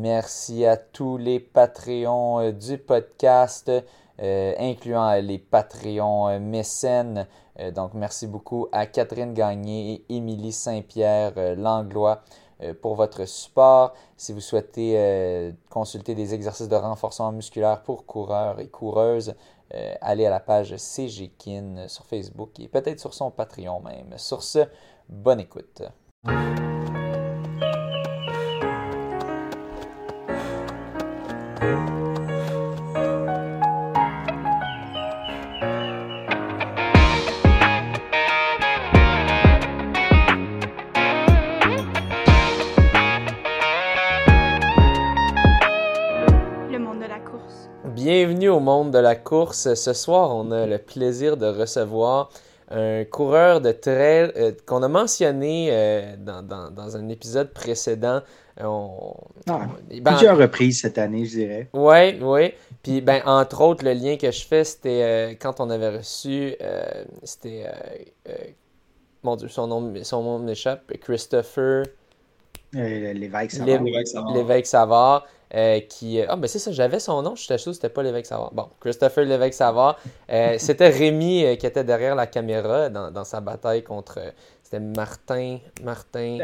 Merci à tous les Patreons euh, du podcast, euh, incluant les Patreons euh, mécènes. donc, merci beaucoup à Catherine Gagné et Émilie Saint-Pierre Langlois pour votre support. Si vous souhaitez consulter des exercices de renforcement musculaire pour coureurs et coureuses, allez à la page CGKIN sur Facebook et peut-être sur son Patreon même. Sur ce, bonne écoute. Bienvenue au monde de la course. Ce soir, on a le plaisir de recevoir un coureur de trail euh, qu'on a mentionné euh, dans, un épisode précédent. On, ah, ben, plusieurs reprises cette année, je dirais. Oui, oui. Puis, ben, entre autres, le lien que je fais, c'était euh, quand on avait reçu, c'était, mon Dieu, son nom, son nom m'échappe, Christopher. L'évêque Savard. L'évêque Savard. Euh, qui. Euh, ah, ben c'est ça, j'avais son nom, je suis sûr que c'était pas l'évêque Savard. Bon, Christopher l'évêque Savard. Euh, c'était Rémi qui était derrière la caméra dans, sa bataille contre. C'était Martin. Martin.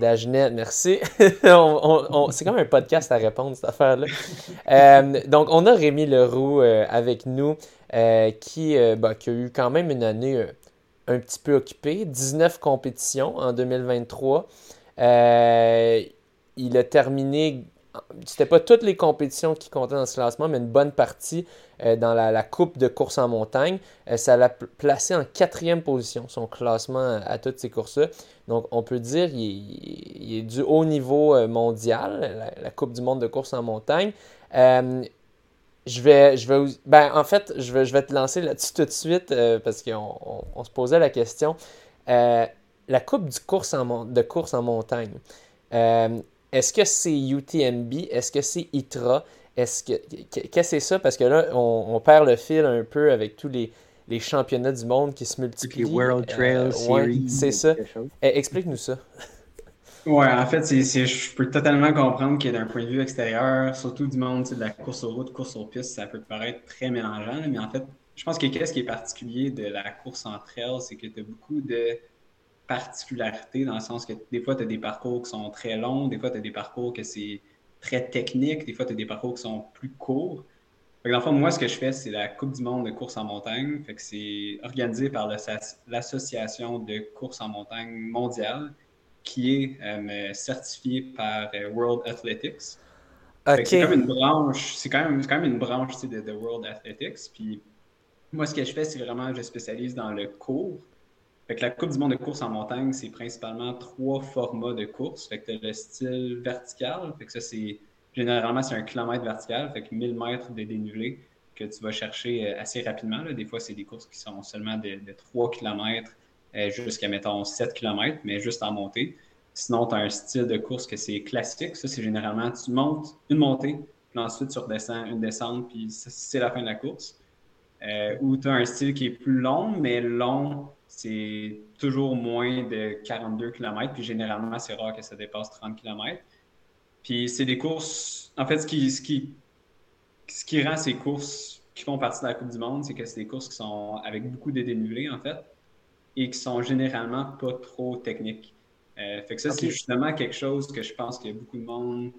Dagenet. merci. c'est comme un podcast à répondre, cette affaire-là. donc, on a Rémi Leroux avec nous qui, bah, qui a eu quand même une année un petit peu occupée. 19 compétitions en 2023. il a terminé c'était pas toutes les compétitions qui comptaient dans ce classement, mais une bonne partie euh, dans la, coupe de course en montagne. Euh, ça l'a placé en quatrième position, son classement à, toutes ces courses-là. Donc, on peut dire qu'il est du haut niveau euh, mondial, la, Coupe du monde de course en montagne. je vais, je vais, ben, en fait, je vais, je vais te lancer là-dessus tout de suite parce qu'on on, se posait la question. la Coupe du course en, de course en montagne. Est-ce que c'est UTMB? Est-ce que c'est ITRA? Est-ce que qu'est-ce que c'est ça? Parce que là, on, perd le fil un peu avec tous les, championnats du monde qui se multiplient. Les World Trail euh, Series. c'est ça. Eh, explique-nous ça. Ouais, en fait, je peux totalement comprendre que d'un point de vue extérieur, surtout du monde de la course aux routes, course aux pistes, ça peut paraître très mélangeant. Mais en fait, je pense que qu'est-ce qui est particulier de la course en trail, c'est que tu as beaucoup de dans le sens que des fois, tu as des parcours qui sont très longs, des fois, tu as des parcours que c'est très technique, des fois, tu as des parcours qui sont plus courts. Fait dans le moi, ce que je fais, c'est la Coupe du monde de course en montagne. Fait que c'est organisé par l'Association de course en montagne mondiale qui est euh, certifiée par euh, World Athletics. C'est comme une branche, c'est quand même, quand même une branche de, de World Athletics. Puis moi, ce que je fais, c'est vraiment, je spécialise dans le cours la Coupe du monde de course en montagne, c'est principalement trois formats de course. Fait que as le style vertical. Fait que ça, c'est généralement c'est un kilomètre vertical, fait que 1000 mètres de dénivelé que tu vas chercher euh, assez rapidement. Des fois, c'est des courses qui sont seulement de, 3 km euh, jusqu'à, mettons, 7 km, mais juste en montée. Sinon, tu as un style de course que c'est classique. Ça, c'est généralement, tu montes une montée, puis ensuite tu redescends une descente, puis c'est la fin de la course. Euh, ou tu as un style qui est plus long, mais long c'est toujours moins de 42 km, puis généralement, c'est rare que ça dépasse 30 km. Puis c'est des courses, en fait, ce qui, ce qui, ce qui rend ces courses qui font partie de la Coupe du Monde, c'est que c'est des courses qui sont avec beaucoup de dénivelé, en fait, et qui sont généralement pas trop techniques. Euh, fait que ça, c'est justement quelque chose que je pense qu'il y a beaucoup de monde,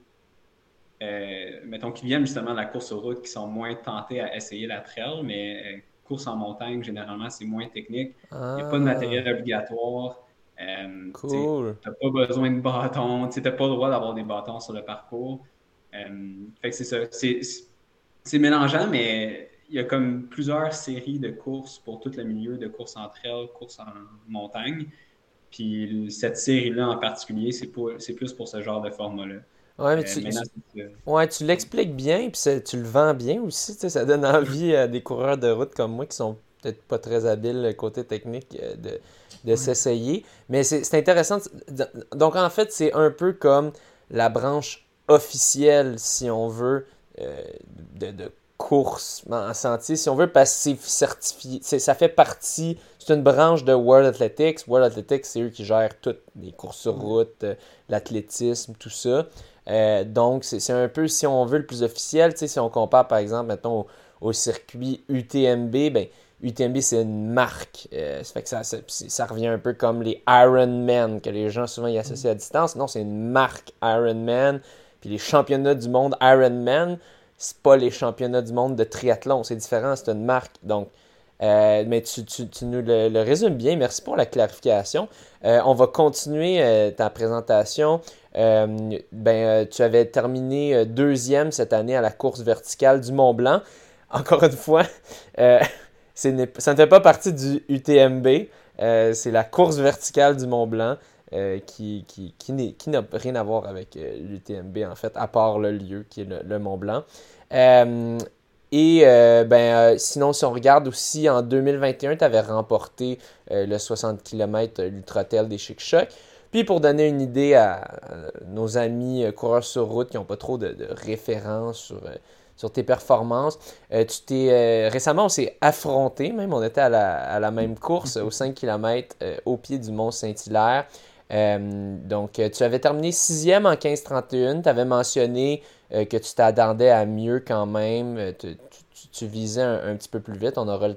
euh, mettons, qui viennent justement de la course aux routes, qui sont moins tentés à essayer la trail, mais euh, en montagne, généralement, c'est moins technique. Il n'y a pas de matériel ah. obligatoire. Euh, cool. Tu n'as pas besoin de bâtons. Tu n'as pas le droit d'avoir des bâtons sur le parcours. Euh, fait que c'est ça. C'est mélangeant, mais il y a comme plusieurs séries de courses pour tout le milieu de course en trail, course en montagne. Puis cette série-là en particulier, c'est plus pour ce genre de format-là. Ouais, mais euh, tu, ouais, tu l'expliques bien, puis tu le vends bien aussi. Ça donne envie à des coureurs de route comme moi qui sont peut-être pas très habiles côté technique euh, de, de s'essayer. Mais c'est intéressant. Donc, en fait, c'est un peu comme la branche officielle, si on veut, euh, de, de, course en sentier, si on veut, parce que c'est certifié. Ça fait partie. C'est une branche de World Athletics. World Athletics, c'est eux qui gèrent toutes les courses sur route, l'athlétisme, tout ça. Donc, c'est un peu, si on veut, le plus officiel. Si on compare, par exemple, mettons, au, circuit UTMB, ben, UTMB, c'est une marque. ça fait que ça, ça, revient un peu comme les Ironman, que les gens souvent y associent à distance. Non, c'est une marque Ironman. Puis les championnats du monde Ironman, c'est pas les championnats du monde de triathlon. C'est différent, c'est une marque. Donc, euh, mais tu, nous le, résumes bien. Merci pour la clarification. Euh, on va continuer euh, ta présentation. ben, tu avais terminé deuxième cette année à la course verticale du Mont Blanc. Encore une fois, ça ne fait pas partie du UTMB. c'est la course verticale du Mont Blanc. qui, n'a rien à voir avec l'UTMB, en fait, à part le lieu qui est le, Mont Blanc. Et euh, ben, euh, sinon, si on regarde aussi, en 2021, tu avais remporté euh, le 60 km l'Ultra-Tel des Chic. Puis pour donner une idée à, nos amis coureurs sur route qui n'ont pas trop de, références sur, sur, tes performances, tu t'es récemment on s'est affronté, même on était à la, à la même course au 5 km au pied du Mont Saint-Hilaire. Donc tu avais terminé sixième en 15-31, tu avais mentionné euh, que tu t'attendais à mieux quand même, euh, tu, visais un, petit peu plus vite. On aura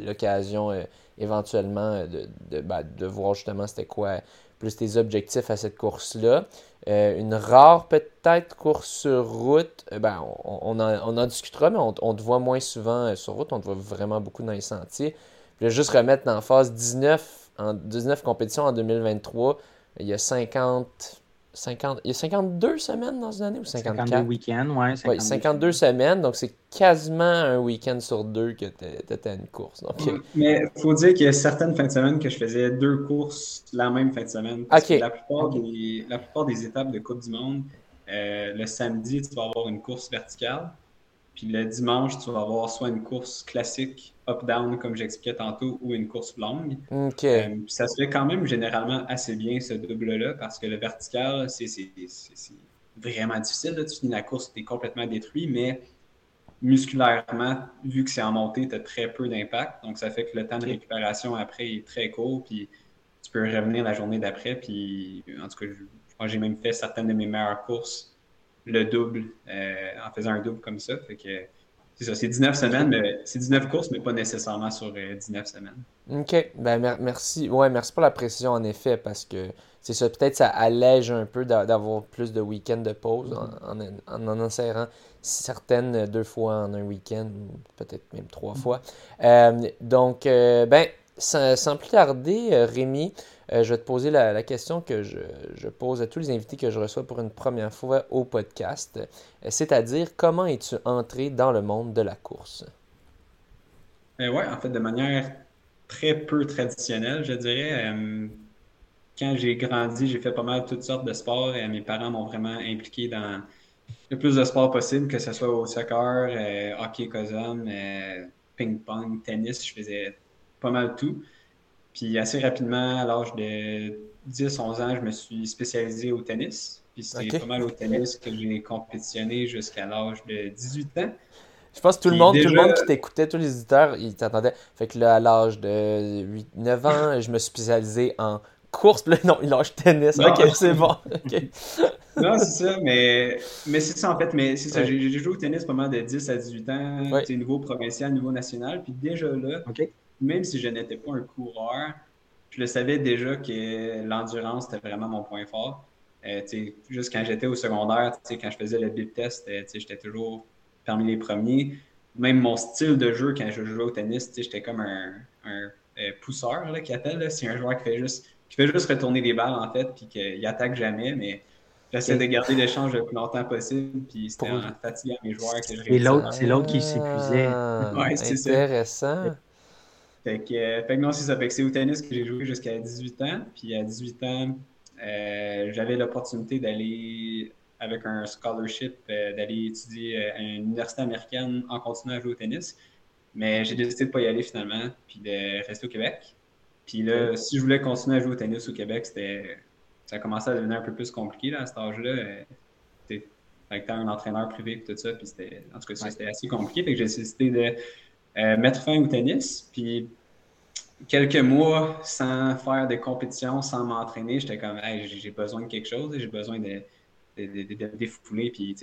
l'occasion euh, éventuellement de, ben, de, voir justement c'était quoi plus tes objectifs à cette course-là. une rare peut-être course sur route, ben, on, en, discutera, mais on, te voit moins souvent sur route, on te voit vraiment beaucoup dans les sentiers. Je vais juste remettre en phase 19, en 19 compétitions en 2023, il y a 50 50, il y a 52 semaines dans une année ou 54? 52 week-ends, ouais. 52, 52 semaines, donc c'est quasiment un week-end sur deux que tu étais à une course. Mais il faut dire qu'il y a certaines fins de semaine que je faisais deux courses la même fin de semaine. Parce que la plupart, des, la plupart des étapes de Coupe du Monde, euh, le samedi, tu vas avoir une course verticale. Puis le dimanche, tu vas avoir soit une course classique up-down, comme j'expliquais tantôt, ou une course longue. OK. Euh, ça se fait quand même généralement assez bien, ce double-là, parce que le vertical, c'est vraiment difficile. Là. Tu finis la course, tu es complètement détruit, mais musculairement, vu que c'est en montée, tu as très peu d'impact. Donc, ça fait que le temps de récupération après est très court, puis tu peux revenir la journée d'après. Puis, en tout cas, je, j'ai même fait certaines de mes meilleures courses le double euh, en faisant un double comme ça. Fait que c'est ça, c'est 19 semaines, mais c'est 19 courses, mais pas nécessairement sur 19 euh, semaines. OK. Ben, merci. Ouais, merci pour la précision, en effet, parce que c'est ça. Peut-être ça allège un peu d'avoir plus de week-ends de pause en, en, en, insérant certaines deux fois en un week-end, peut-être même trois fois. Euh, donc, ben, sans, sans, plus tarder, Rémi, euh, je vais te poser la, question que je, pose à tous les invités que je reçois pour une première fois au podcast, euh, c'est-à-dire comment es-tu entré dans le monde de la course? Euh, oui, en fait, de manière très peu traditionnelle, je dirais. quand j'ai grandi, j'ai fait pas mal toutes sortes de sports et mes parents m'ont vraiment impliqué dans le plus de sports possible, que ce soit au soccer, hockey cosum, ping-pong, tennis, je faisais pas mal tout. Puis assez rapidement, à l'âge de 10-11 ans, je me suis spécialisé au tennis. Puis c'est pas mal au tennis que j'ai compétitionné jusqu'à l'âge de 18 ans. Je pense que tout le monde, tout le monde qui t'écoutait, tous les éditeurs, ils t'attendaient. Fait que là, à l'âge de 8, 9 ans, je me suis spécialisé en course. Là, non, il lâche tennis. ok, c'est bon. non, c'est ça, mais, mais c'est ça en fait. Mais c'est ça, j'ai joué au tennis mal de 10 à 18 ans, ouais. niveau provincial, niveau national. Puis déjà là, même si je n'étais pas un coureur, je le savais déjà que l'endurance était vraiment mon point fort. Euh, juste quand j'étais au secondaire, quand je faisais le bip test, euh, j'étais toujours parmi les premiers. Même mon style de jeu quand je jouais au tennis, j'étais comme un, un euh, pousseur là, qui appelle. C'est un joueur qui fait juste qui fait juste retourner les balles en fait, puis qu'il attaque jamais, mais j'essaie de garder l'échange le plus longtemps possible, puis c'était en fatiguant mes joueurs que je Et l'autre, c'est l'autre qui s'épuisait. ouais, c'est intéressant. Fait que, euh, fait que non, c'est ça. Fait que c'est au tennis que j'ai joué jusqu'à 18 ans. Puis à 18 ans, euh, j'avais l'opportunité d'aller avec un scholarship, euh, d'aller étudier à une université américaine en continuant à jouer au tennis. Mais j'ai décidé de ne pas y aller finalement, puis de rester au Québec. Puis là, si je voulais continuer à jouer au tennis au Québec, c'était ça commençait à devenir un peu plus compliqué là, à cet âge-là. Avec un entraîneur privé et tout ça, puis c'était, en tout cas, c'était assez compliqué. Fait que j'ai décidé de euh, mettre fin au tennis. Puis quelques mois sans faire de compétition, sans m'entraîner, j'étais comme, j'ai besoin de quelque chose, j'ai besoin de, de, défouler. Puis,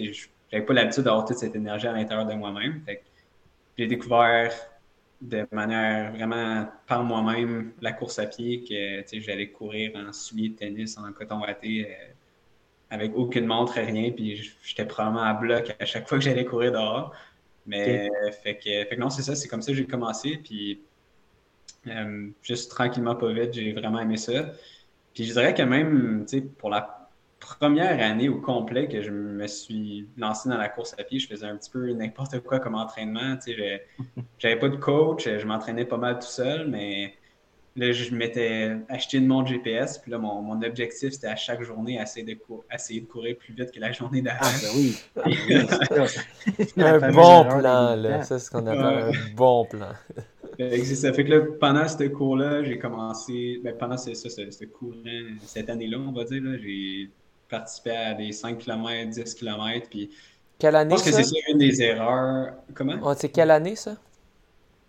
j'avais pas l'habitude d'avoir toute cette énergie à l'intérieur de moi-même. J'ai découvert de manière vraiment par moi-même la course à pied, que j'allais courir en souliers de tennis, en coton watté, euh, avec aucune montre, rien. Puis j'étais probablement à bloc à chaque fois que j'allais courir dehors. Mais fait, que, fait, que, non, c'est ça, c'est comme ça que j'ai commencé. Puis euh, juste tranquillement, pas vite, j'ai vraiment aimé ça. Puis je dirais que même, tu sais, pour la première année au complet que je me suis lancé dans la course à pied, je faisais un petit peu n'importe quoi comme entraînement. Tu sais, j'avais pas de coach, je m'entraînais pas mal tout seul, mais là, je m'étais acheté une montre GPS. Puis là, mon, mon objectif, c'était à chaque journée essayer de, essayer de courir plus vite que la journée d'avant. Ah, ben oui. un bon plan, là. Ça, c'est ce qu'on appelle un bon plan. Ça fait que là, pendant ce cours-là, j'ai commencé, ben, pendant ce, ce, ce cours cette année-là, on va dire, j'ai participé à des 5 km, 10 km. Puis quelle année, Je pense que c'est une des erreurs. Comment? c'est quelle année, ça?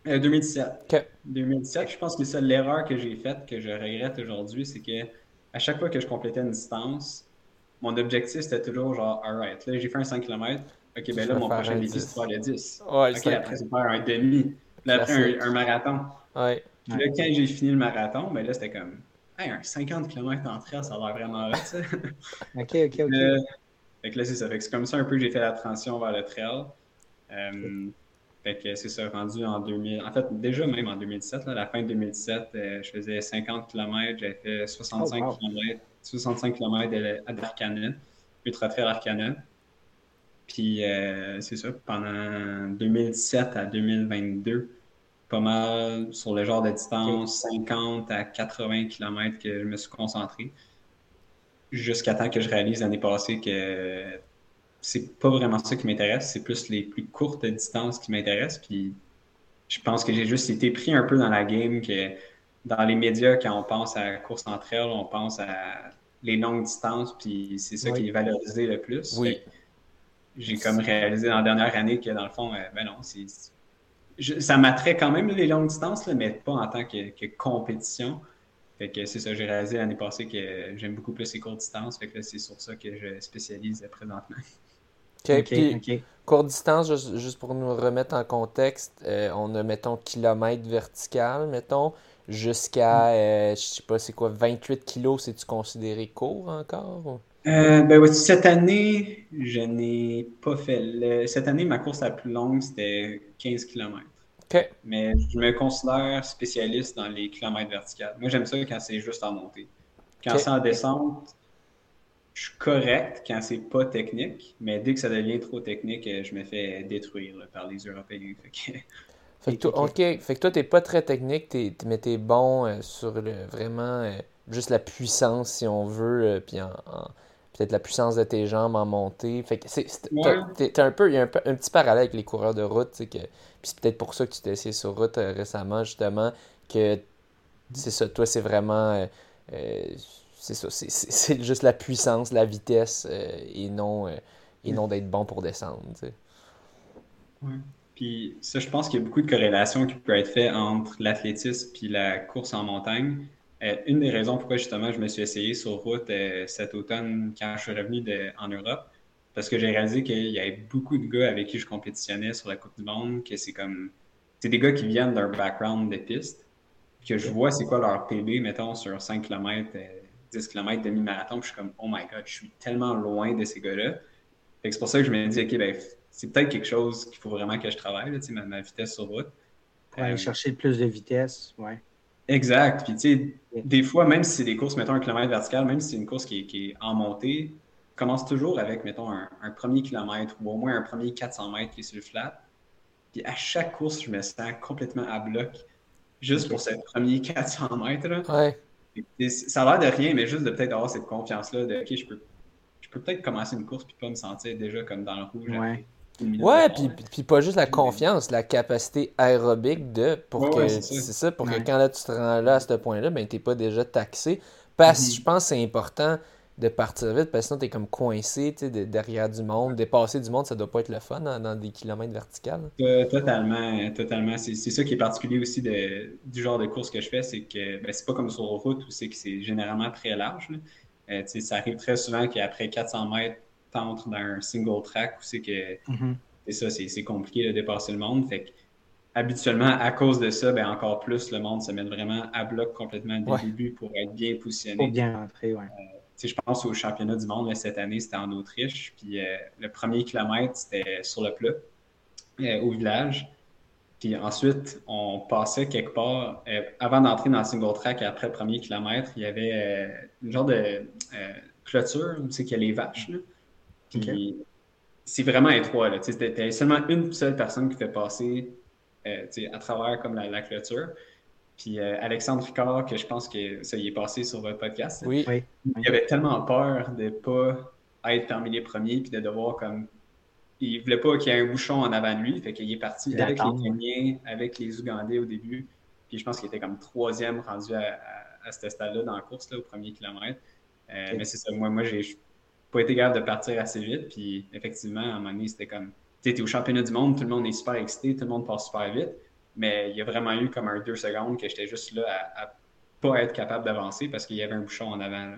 2017. Euh, 2017, je pense que c'est l'erreur que j'ai faite, que je regrette aujourd'hui, c'est que à chaque fois que je complétais une distance, mon objectif c'était toujours genre, alright, là j'ai fait un 5 km, ok, ben là mon prochain défi c'est faire le 10. ok, après c'est faire un demi, là après un, marathon. Ouais. Puis là, quand j'ai fini le marathon, ben là c'était comme, hey, un 50 km en trail, ça a l'air vraiment hot, ça. ok, ok, ok. Euh, fait que là c'est ça, fait que c'est comme ça un peu que j'ai fait la transition vers le trail. Euh, fait que c'est ça, rendu en 2000. En fait, déjà même en 2017, là, la fin de 2017, euh, je faisais 50 km, j'avais fait 65 km, 65 km à Darkana, Ultra Trail Arcana. Puis euh, c'est ça, pendant 2017 à 2022, pas mal sur le genre de distance, 50 à 80 km que je me suis concentré. Jusqu'à temps que je réalise l'année passée que c'est pas vraiment ça qui m'intéresse, c'est plus les plus courtes distances qui m'intéressent. Puis je pense que j'ai juste été pris un peu dans la game que dans les médias, quand on pense à la course entre elles, on pense à les longues distances, puis c'est ça qui est valorisé le plus. Oui. J'ai comme réalisé dans la dernière année que dans le fond, euh, ben non, c'est. ça m'attrait quand même les longues distances, mais pas en tant que, que compétition. Fait que c'est ça, j'ai réalisé l'année passée que j'aime beaucoup plus les courtes distances. Fait que c'est sur ça que je spécialise présentement. OK. Puis, courte distance, juste, pour nous remettre en contexte, euh, on a, mettons, kilomètre vertical, mettons, jusqu'à, mm. euh, je sais pas, c'est quoi, 28 kilos, c'est-tu considéré court encore? Euh, ben oui, cette année, je n'ai pas fait. Cette année, ma course la plus longue, c'était 15 km. OK. Mais je me considère spécialiste dans les kilomètres verticales. Moi, j'aime ça quand c'est juste en montée. Quand c'est en descente, je suis correct quand c'est pas technique, mais dès que ça devient trop technique, euh, je me fais détruire par les Européens. Fait que, toi, OK. Fait que toi, t'es pas très technique, mais t'es bon euh, sur le, vraiment euh, juste la puissance, si on veut, puis peut-être la puissance de tes jambes en montée. Fait que c'est, un peu, il y a un, petit parallèle avec les coureurs de route, que, puis c'est peut-être pour ça que tu t'es essayé sur route récemment, justement, que c'est ça, toi, c'est vraiment c'est ça, c'est juste la puissance, la vitesse euh, et non, euh, non d'être bon pour descendre. Oui. Puis ça, je pense qu'il y a beaucoup de corrélations qui peuvent être faites entre l'athlétisme et la course en montagne. Euh, une des raisons pourquoi justement je me suis essayé sur route cet automne quand je suis revenu en Europe, parce que j'ai réalisé qu'il y avait beaucoup de gars avec qui je compétitionnais sur la Coupe du Monde, que c'est comme. C'est des gars qui viennent d'un background de piste, que je vois c'est quoi leur PB, mettons, sur 5 km 10 km demi-marathon, je suis comme, oh my god, je suis tellement loin de ces gars-là. C'est pour ça que je me dis, OK, ben, c'est peut-être quelque chose qu'il faut vraiment que je travaille, là, ma, ma vitesse sur route. Pour aller euh, chercher plus de vitesse, ouais. Exact. Puis, tu sais, des fois, même si c'est des courses, mettons, un kilomètre vertical, même si c'est une course qui est, en montée, commence toujours avec, mettons, un, premier kilomètre ou au moins un premier 400 mètres qui est sur le flat. Puis à chaque course, je me sens complètement à bloc juste pour ce premier 400 mètres. Là. Ouais ça a l'air de rien, mais juste de peut-être avoir cette confiance-là de OK, je peux, je peux peut-être commencer une course puis pas me sentir déjà comme dans le rouge. Ouais. Ouais, puis, puis pas juste la confiance, la capacité aérobique de pour que c'est ça. pour que quand là, tu te rends là à ce point-là, ben t'es pas déjà taxé. Parce que mm-hmm. je pense que c'est important de partir vite parce que sinon t'es comme coincé derrière du monde. Dépasser du monde, ça doit pas être le fun dans, des kilomètres verticales. Totalement, totalement. C'est ça qui est particulier aussi de, du genre de course que je fais, c'est que ben, c'est pas comme sur route où c'est que c'est généralement très large. Euh, ça arrive très souvent qu'après 400 mètres, t'entres dans un single track où c'est que Mhm. c'est ça, c'est compliqué de dépasser le monde. Fait que, habituellement, à cause de ça, ben encore plus, le monde se met vraiment à bloc complètement dès Ouais. le début pour être bien positionné. Pour bien rentrer, ouais. Sais, je pense au championnat du monde là, cette année, c'était en Autriche. Puis euh, le premier kilomètre, c'était sur le plat, euh, au village. Puis ensuite, on passait quelque part. euh, avant d'entrer dans le single track, après le premier kilomètre, il y avait une genre de clôture, tu sais, qu'il y a les vaches. Là. Puis c'est vraiment étroit. Là. Tu sais, T'as seulement une seule personne qui fait passer à travers comme la, la clôture. Puis euh, Alexandre Ricard, que je pense que ça y est passé sur votre podcast. Oui. Oui. il avait tellement peur de pas être parmi les premiers puis de devoir comme il voulait pas qu'il y ait un bouchon en avant de lui fait qu'il est parti avec les. Kenyans avec les Ougandais au début puis je pense qu'il était comme troisième rendu à, à, à ce stade-là dans la course là, au premier kilomètre Euh, mais c'est ça moi moi j'ai pas été capable de partir assez vite puis effectivement à un moment donné c'était comme tu sais, t'es au championnat du monde tout le monde est super excité tout le monde passe super vite mais il y a vraiment eu comme un deux secondes que j'étais juste là à, à pas être capable d'avancer parce qu'il y avait un bouchon en avant.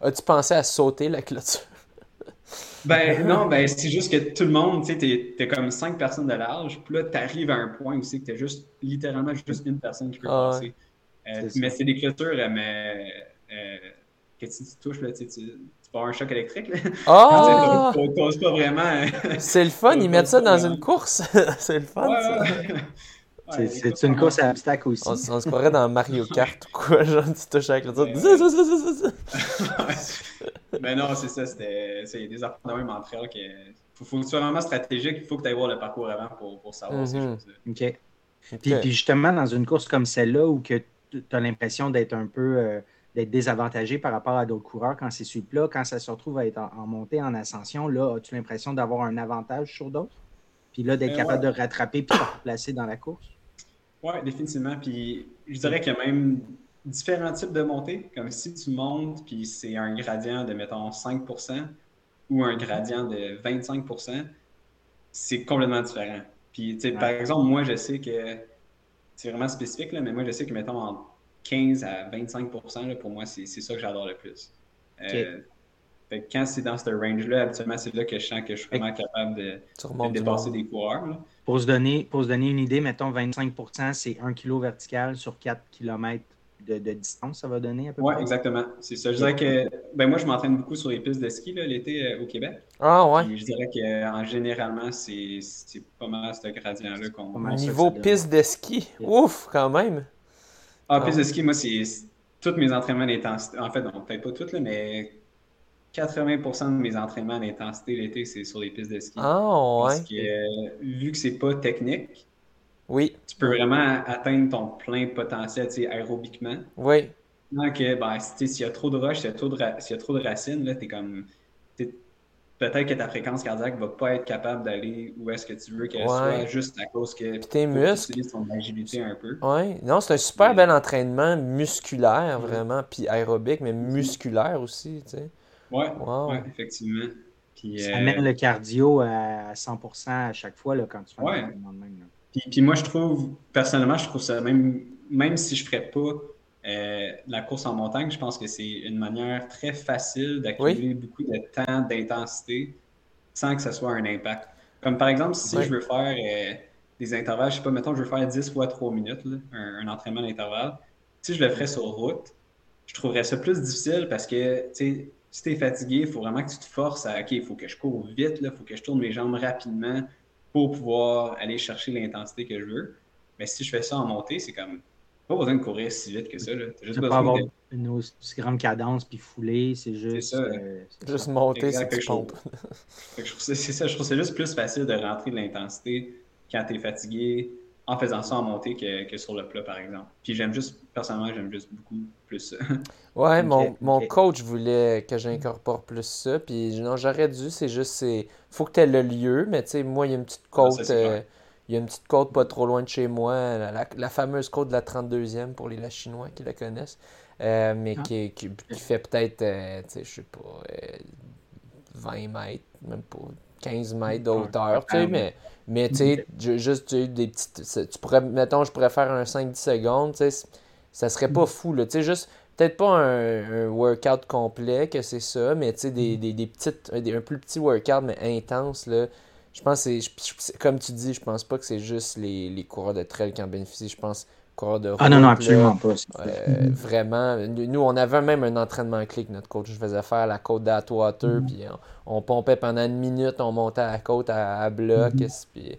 As-tu pensé à sauter la clôture? Ben non, ben c'est juste que tout le monde, tu sais, t'es, t'es comme cinq personnes de large, puis là, t'arrives à un point où c'est que t'as juste, littéralement, juste une personne qui peut Ah passer. Euh, mais c'est des clôtures, euh, mais euh, que si tu touches, là, tu, avoir un choc électrique, là. Ah! Sais, t'oses pas vraiment. hein. C'est le fun, ils mettent ça dans une course. C'est le fun, Ouais, ça. ouais. C'est- Ouais, C'est écoute, une course à obstacles aussi. On, se croirait dans Mario Kart ou quoi, genre tu touches avec le Ouais, Mais non, c'est ça, c'était. ça, Il y a des affaires de même en trail que. Faut, faut que tu sois vraiment stratégique, il faut que tu ailles voir le parcours avant pour, pour savoir ces Mhm. choses-là. OK. Puis, puis justement, dans une course comme celle-là, où tu as l'impression d'être un peu euh, d'être désavantagé par rapport à d'autres coureurs quand c'est sur le plat, quand ça se retrouve à être en, en montée, en ascension, là, as-tu l'impression d'avoir un avantage sur d'autres? Puis là, d'être Euh, capable ouais. de rattraper puis de te replacer dans la course? Oui, définitivement. Puis je dirais qu'il y a même différents types de montées. Comme si tu montes, puis c'est un gradient de, mettons, 5% ou un gradient de 25% c'est complètement différent. Puis, tu sais, par exemple, moi, je sais que c'est vraiment spécifique, là, mais moi, je sais que, mettons, en 15 à 25 là, pour moi, c'est c'est ça que j'adore le plus. Euh, fait que quand c'est dans ce range-là, habituellement, c'est là que je sens que je suis vraiment capable de, dépasser des coureurs. là. Pour se donner, pour se donner une idée, mettons 25% c'est 1 kg vertical sur 4 km de, de distance, ça va donner à peu Oui, près? exactement. C'est ça. Je dirais que ben moi, je m'entraîne beaucoup sur les pistes de ski là, l'été euh, au Québec. Ah ouais. Puis je dirais qu'en généralement, c'est c'est pas mal ce gradient-là qu'on. ça, Niveau piste de ski. Ouf, quand même. Ah, piste de ski, moi, c'est tous mes entraînements d'intensité. En fait, non, peut-être pas tous, là, mais 80% de mes entraînements d'intensité l'été, c'est sur les pistes de ski. Ah ouais. Parce que euh, vu que c'est pas technique, Oui, tu peux vraiment atteindre ton plein potentiel aérobiquement. oui. Donc, ben, s'il y a trop de roches, s'il y a trop de, ra- s'il y a trop de racines, là, t'es comme. t'es- Peut-être que ta fréquence cardiaque va pas être capable d'aller où est-ce que tu veux qu'elle Ouais. soit, juste à cause que. Puis tes tu muscles. utilises ton agilité un peu. Ouais. Non, c'est un super Mais- bel entraînement musculaire, vraiment. Puis aérobique, mais musculaire aussi, tu sais. Ouais, Wow. ouais, effectivement. Puis, Ça euh, amène le cardio à 100% à chaque fois là, quand tu fais Ouais. un entraînement de même. Puis, puis moi, je trouve, personnellement, je trouve ça même, même si je ferais pas euh, la course en montagne, je pense que c'est une manière très facile d'accumuler beaucoup de temps, d'intensité, sans que ça soit un impact. Comme par exemple, si je veux faire euh, des intervalles, je sais pas, mettons, je veux faire 10 fois 3 minutes, là, un, un entraînement d'intervalle, si je le ferais sur route, je trouverais ça plus difficile parce que, tu sais, si tu es fatigué, il faut vraiment que tu te forces à, OK, il faut que je cours vite, il faut que je tourne mes jambes rapidement pour pouvoir aller chercher l'intensité que je veux. Mais si je fais ça en montée, c'est comme, pas besoin de courir si vite que ça. Là. T'as juste besoin pas avoir de... une aussi grande cadence puis fouler, c'est juste. ça. euh, c'est Juste ça. monter, c'est que je trouve c'est ça, je trouve ça juste plus facile de rentrer de l'intensité quand tu es fatigué en faisant ça en montée que, que sur le plat, par exemple. Puis j'aime juste, personnellement, j'aime juste beaucoup plus ça. Ouais, mon, mon coach voulait que j'incorpore plus ça. Puis non, j'aurais dû, c'est juste, c'est. Faut que tu aies le lieu, mais tu sais, moi, il y a une petite côte. ça, c'est euh. Il y a une petite côte pas trop loin de chez moi, la, la- la fameuse côte de la 32e pour les la chinois qui la connaissent. euh, mais Ah. qui, qui, qui fait peut-être, euh, je sais pas, euh, 20 mètres, même pas 15 mètres de hauteur, tu sais, ouais. mais, mais tu sais, ju- juste des petites. Tu pourrais, mettons, je pourrais faire un 5-10 secondes, tu sais, ça serait pas fou, là, tu sais, juste peut-être pas un, workout complet que c'est ça, mais tu sais, des, mm. des, des, petites, un plus petit workout, mais intense, là. Je pense que c'est, comme tu dis, je pense pas que c'est juste les, les coureurs de trail qui en bénéficient. Je pense coureurs de route, Ah non, non, absolument pas. Euh, vraiment, nous, on avait même un entraînement clic, notre coach. Je faisais faire la côte d'Atwater, mm puis on, pompait pendant une minute, on montait à la côte à, bloc, puis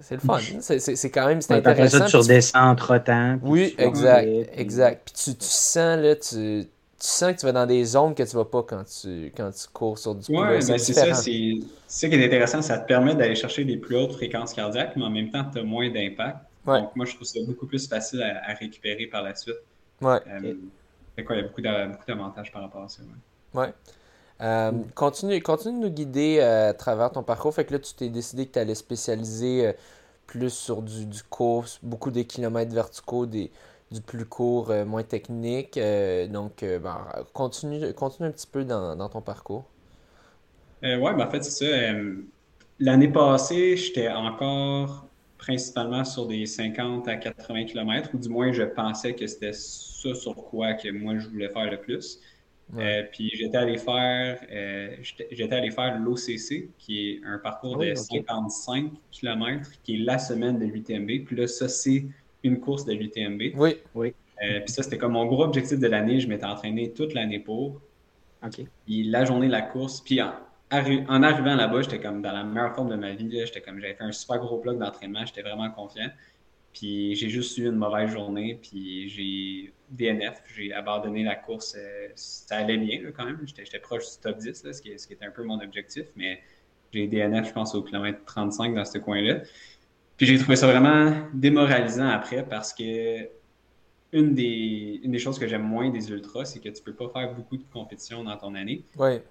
c'est le fun. C'est quand même c'est intéressant. Ça, tu redescends entre-temps. Oui, exact. exact. Puis tu, tu sens, là, tu, tu, sens que tu vas dans des zones que tu vas pas quand tu, quand tu cours sur du Oui, ben c'est ça. C'est ça qui est intéressant. Ça te permet d'aller chercher des plus hautes fréquences cardiaques, mais en même temps, tu as moins d'impact. Donc, moi, je trouve ça beaucoup plus facile à, récupérer par la suite. Ouais. Euh, quoi, il y a beaucoup d'avantages par rapport à ça. Ouais. Euh, continue, continue de nous guider euh, à travers ton parcours. Fait que là, tu t'es décidé que tu allais spécialiser plus sur du, du court, beaucoup des kilomètres verticaux, des, du plus court, moins technique. donc, ben, continue, continue un petit peu dans, dans ton parcours. oui, ben, en fait, c'est ça. L'année passée, j'étais encore principalement sur des 50 à 80 km, ou du moins, je pensais que c'était ça sur quoi que moi, je voulais faire le plus. Euh, puis j'étais allé faire euh, j'étais allé faire l'OCC, qui est un parcours de 55 km, qui est la semaine de l'UTMB. Puis là, ça, c'est une course de l'UTMB. Oui, oui. Euh, puis ça, c'était comme mon gros objectif de l'année. Je m'étais entraîné toute l'année pour. OK. Puis la journée de la course. Puis en, en arrivant là-bas, j'étais comme dans la meilleure forme de ma vie. J'étais comme j'avais fait un super gros bloc d'entraînement. J'étais vraiment confiant. Puis j'ai juste eu une mauvaise journée, puis j'ai DNF, j'ai abandonné la course. Euh, ça allait bien quand même, j'étais proche du top 10, ce, qui, était un peu mon objectif, mais j'ai DNF, je pense, au kilomètre 35 dans ce coin-là. Puis j'ai trouvé ça vraiment démoralisant après parce que une des, une des choses que j'aime moins des ultras, c'est que tu peux pas faire beaucoup de compétition dans ton année. Ouais.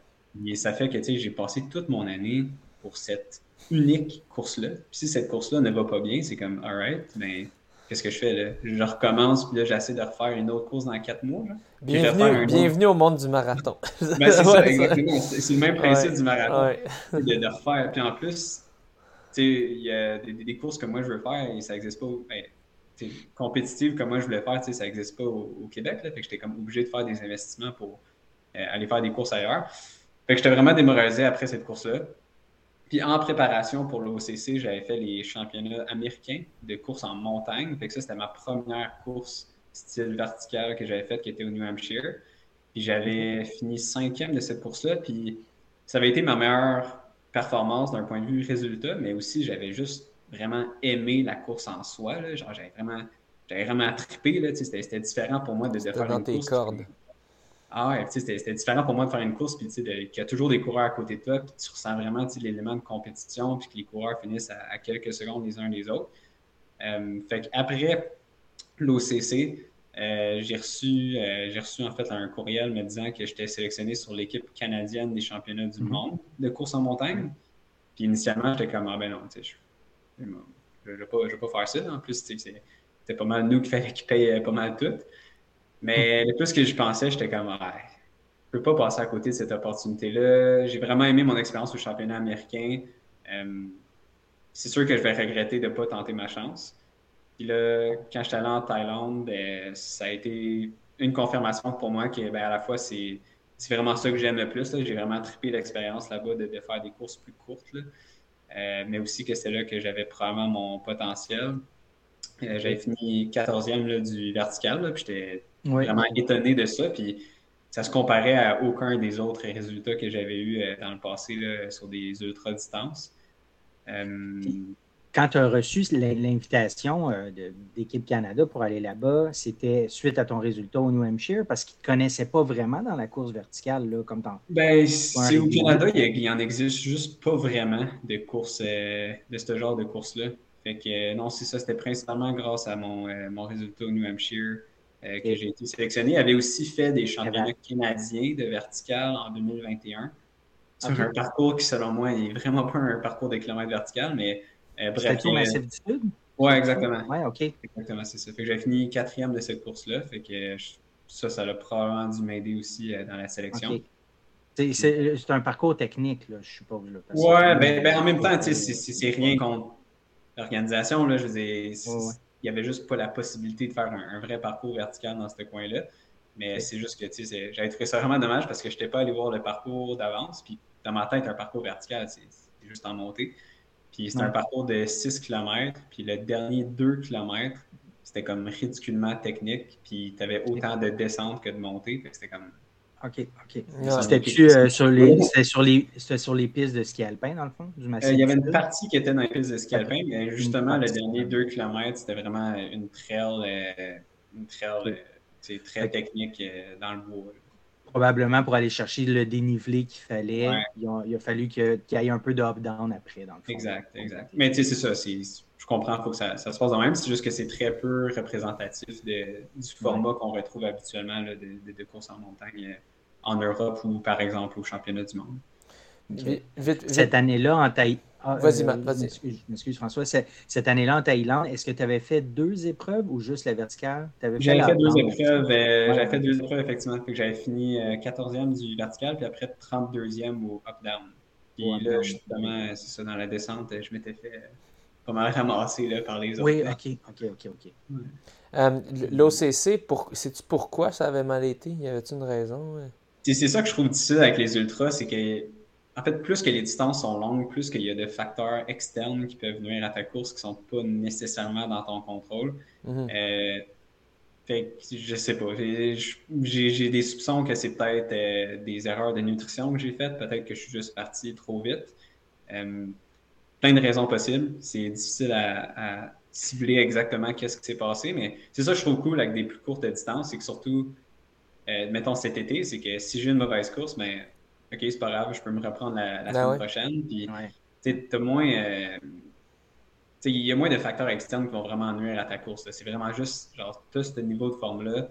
Et ça fait que j'ai passé toute mon année pour cette unique course-là. Puis si cette course-là ne va pas bien, c'est comme, alright, mais qu'est-ce que je fais là? Je recommence, puis là, j'essaie de refaire une autre course dans quatre mois. Bienvenue, bienvenue au monde du marathon. ben, c'est ça, exactement. C'est le même principe du marathon. De, refaire. Puis en plus, il y a des, courses que moi je veux faire et ça n'existe pas. Ben, compétitives comme moi je voulais faire, ça n'existe pas au, Québec. Là, j'étais comme obligé de faire des investissements pour euh, aller faire des courses ailleurs. Fait que j'étais vraiment démoralisé après cette course-là. Puis en préparation pour l'OCC, j'avais fait les championnats américains de course en montagne. Ça, c'était ma première course style vertical que j'avais faite qui était au New Hampshire. Puis j'avais fini cinquième de cette course-là. Puis ça avait été ma meilleure performance d'un point de vue résultat, mais aussi j'avais juste vraiment aimé la course en soi. Genre, j'avais vraiment, j'avais vraiment trippé. C'était différent pour moi de, de faire dans une tes course. cordes. Ah ouais, c'était différent pour moi de faire une course, puis qu'il y a toujours des coureurs à côté de toi, puis tu ressens vraiment l'élément de compétition, puis que les coureurs finissent à, quelques secondes les uns des autres. Euh, fait qu'après l'OCC, euh, j'ai reçu, euh, j'ai reçu en fait un courriel me disant que j'étais sélectionné sur l'équipe canadienne des championnats du mhm. monde de course en montagne. Puis initialement, j'étais comme, ah ben non, tu sais, je ne vais, pas faire ça. En plus, c'était pas mal nous qui fallait qu'ils payent pas mal tout. Mais le plus que je pensais, j'étais comme, ah, je peux pas passer à côté de cette opportunité-là. J'ai vraiment aimé mon expérience au championnat américain. Euh, c'est sûr que je vais regretter de ne pas tenter ma chance. Puis là, quand j'étais allé en Thaïlande, ben, ça a été une confirmation pour moi que ben, à la fois, c'est vraiment ça que j'aime le plus. J'ai vraiment trippé l'expérience là-bas de, faire des courses plus courtes. Euh, mais aussi que c'est là que j'avais probablement mon potentiel. Euh, j'avais fini 14e du vertical, puis j'étais Vraiment étonné de ça. Puis ça se comparait à aucun des autres résultats que j'avais eu euh, dans le passé sur des ultra-distances. Euh, quand tu as reçu l'invitation euh, d'équipe Canada pour aller là-bas, c'était suite à ton résultat au New Hampshire parce qu'ils ne te connaissaient pas vraiment dans la course verticale, là, comme tant. Ben, c'est au Canada, il, en existe juste pas vraiment de courses de ce genre de course-là. Fait que non, c'est ça, c'était principalement grâce à mon, mon résultat au New Hampshire. Euh, que j'ai été sélectionné, avait aussi fait des championnats canadiens de vertical en 2021 sur un parcours qui, selon moi, n'est vraiment pas un parcours de kilomètres vertical, mais euh, bref. C'était Massif du Sud? Exactement. Oui, OK. Exactement, c'est ça. Fait que j'ai fini quatrième de cette course-là. Fait que ça, ça a probablement dû m'aider aussi euh, dans la sélection. C'est un parcours technique, là, je suppose. Là, ouais, ben, ben, en même temps, c'est rien contre l'organisation. Je veux dire, il n'y avait juste pas la possibilité de faire un, vrai parcours vertical dans ce coin-là. Mais c'est juste que j'avais trouvé ça vraiment dommage parce que je n'étais pas allé voir le parcours d'avance. Puis dans ma tête, un parcours vertical, c'est juste en montée. Puis c'était un parcours de 6 km. Puis le dernier 2 km, c'était comme ridiculement technique. Puis tu avais autant de descente que de montée. C'était comme. OK, OK. C'était-tu euh, sur, les, sur, les, sur les pistes de ski alpin, dans le fond, du euh, Il y avait une partie qui était dans les pistes de ski alpin, mais justement, le dernier 2 km, c'était vraiment une trail, euh, une trail très technique dans le bois probablement pour aller chercher le dénivelé qu'il fallait. Il, a, fallu qu'il y ait un peu de up-down après. Dans Exact, exact. Mais tu sais, c'est ça. Je comprends qu'il faut que ça, se passe de même. C'est juste que c'est très peu représentatif du format qu'on retrouve habituellement de, de, courses en montagne euh, en Europe ou par exemple au championnat du monde. Cette année-là, en Thaïlande, ah, vas-y, euh, vas-y. M'excuse, François. Cette année-là, en Thaïlande, est-ce que tu avais fait deux épreuves ou juste la verticale? J'avais fait, deux épreuves. Euh, j'avais fait deux épreuves, effectivement. J'avais fini 14e euh, du vertical, puis après 32e au up-down. Puis là, justement, c'est ça, dans la descente, je m'étais fait pas mal ramasser là, par les autres. Oui, OK, OK, OK, OK. L'OCC, pour... sais-tu pourquoi ça avait mal été? Y avait-il une raison? C'est ça que je trouve difficile avec les ultras, c'est que en fait, plus que les distances sont longues, plus qu'il y a de facteurs externes qui peuvent venir à ta course qui ne sont pas nécessairement dans ton contrôle. Mhm. euh, fait je sais pas. J'ai des soupçons que c'est peut-être euh, des erreurs de nutrition que j'ai faites. Peut-être que je suis juste parti trop vite. Euh, plein de raisons possibles. C'est difficile à, cibler exactement qu'est-ce qui s'est passé, mais c'est ça que je trouve cool avec des plus courtes distances, c'est que surtout, euh, mettons cet été, c'est que si j'ai une mauvaise course, mais ben, OK, c'est pas grave, je peux me reprendre la, ben semaine prochaine. Puis, tu moins. Euh, il y a moins de facteurs externes qui vont vraiment nuire à ta course. C'est vraiment juste, genre, as ce niveau de forme-là,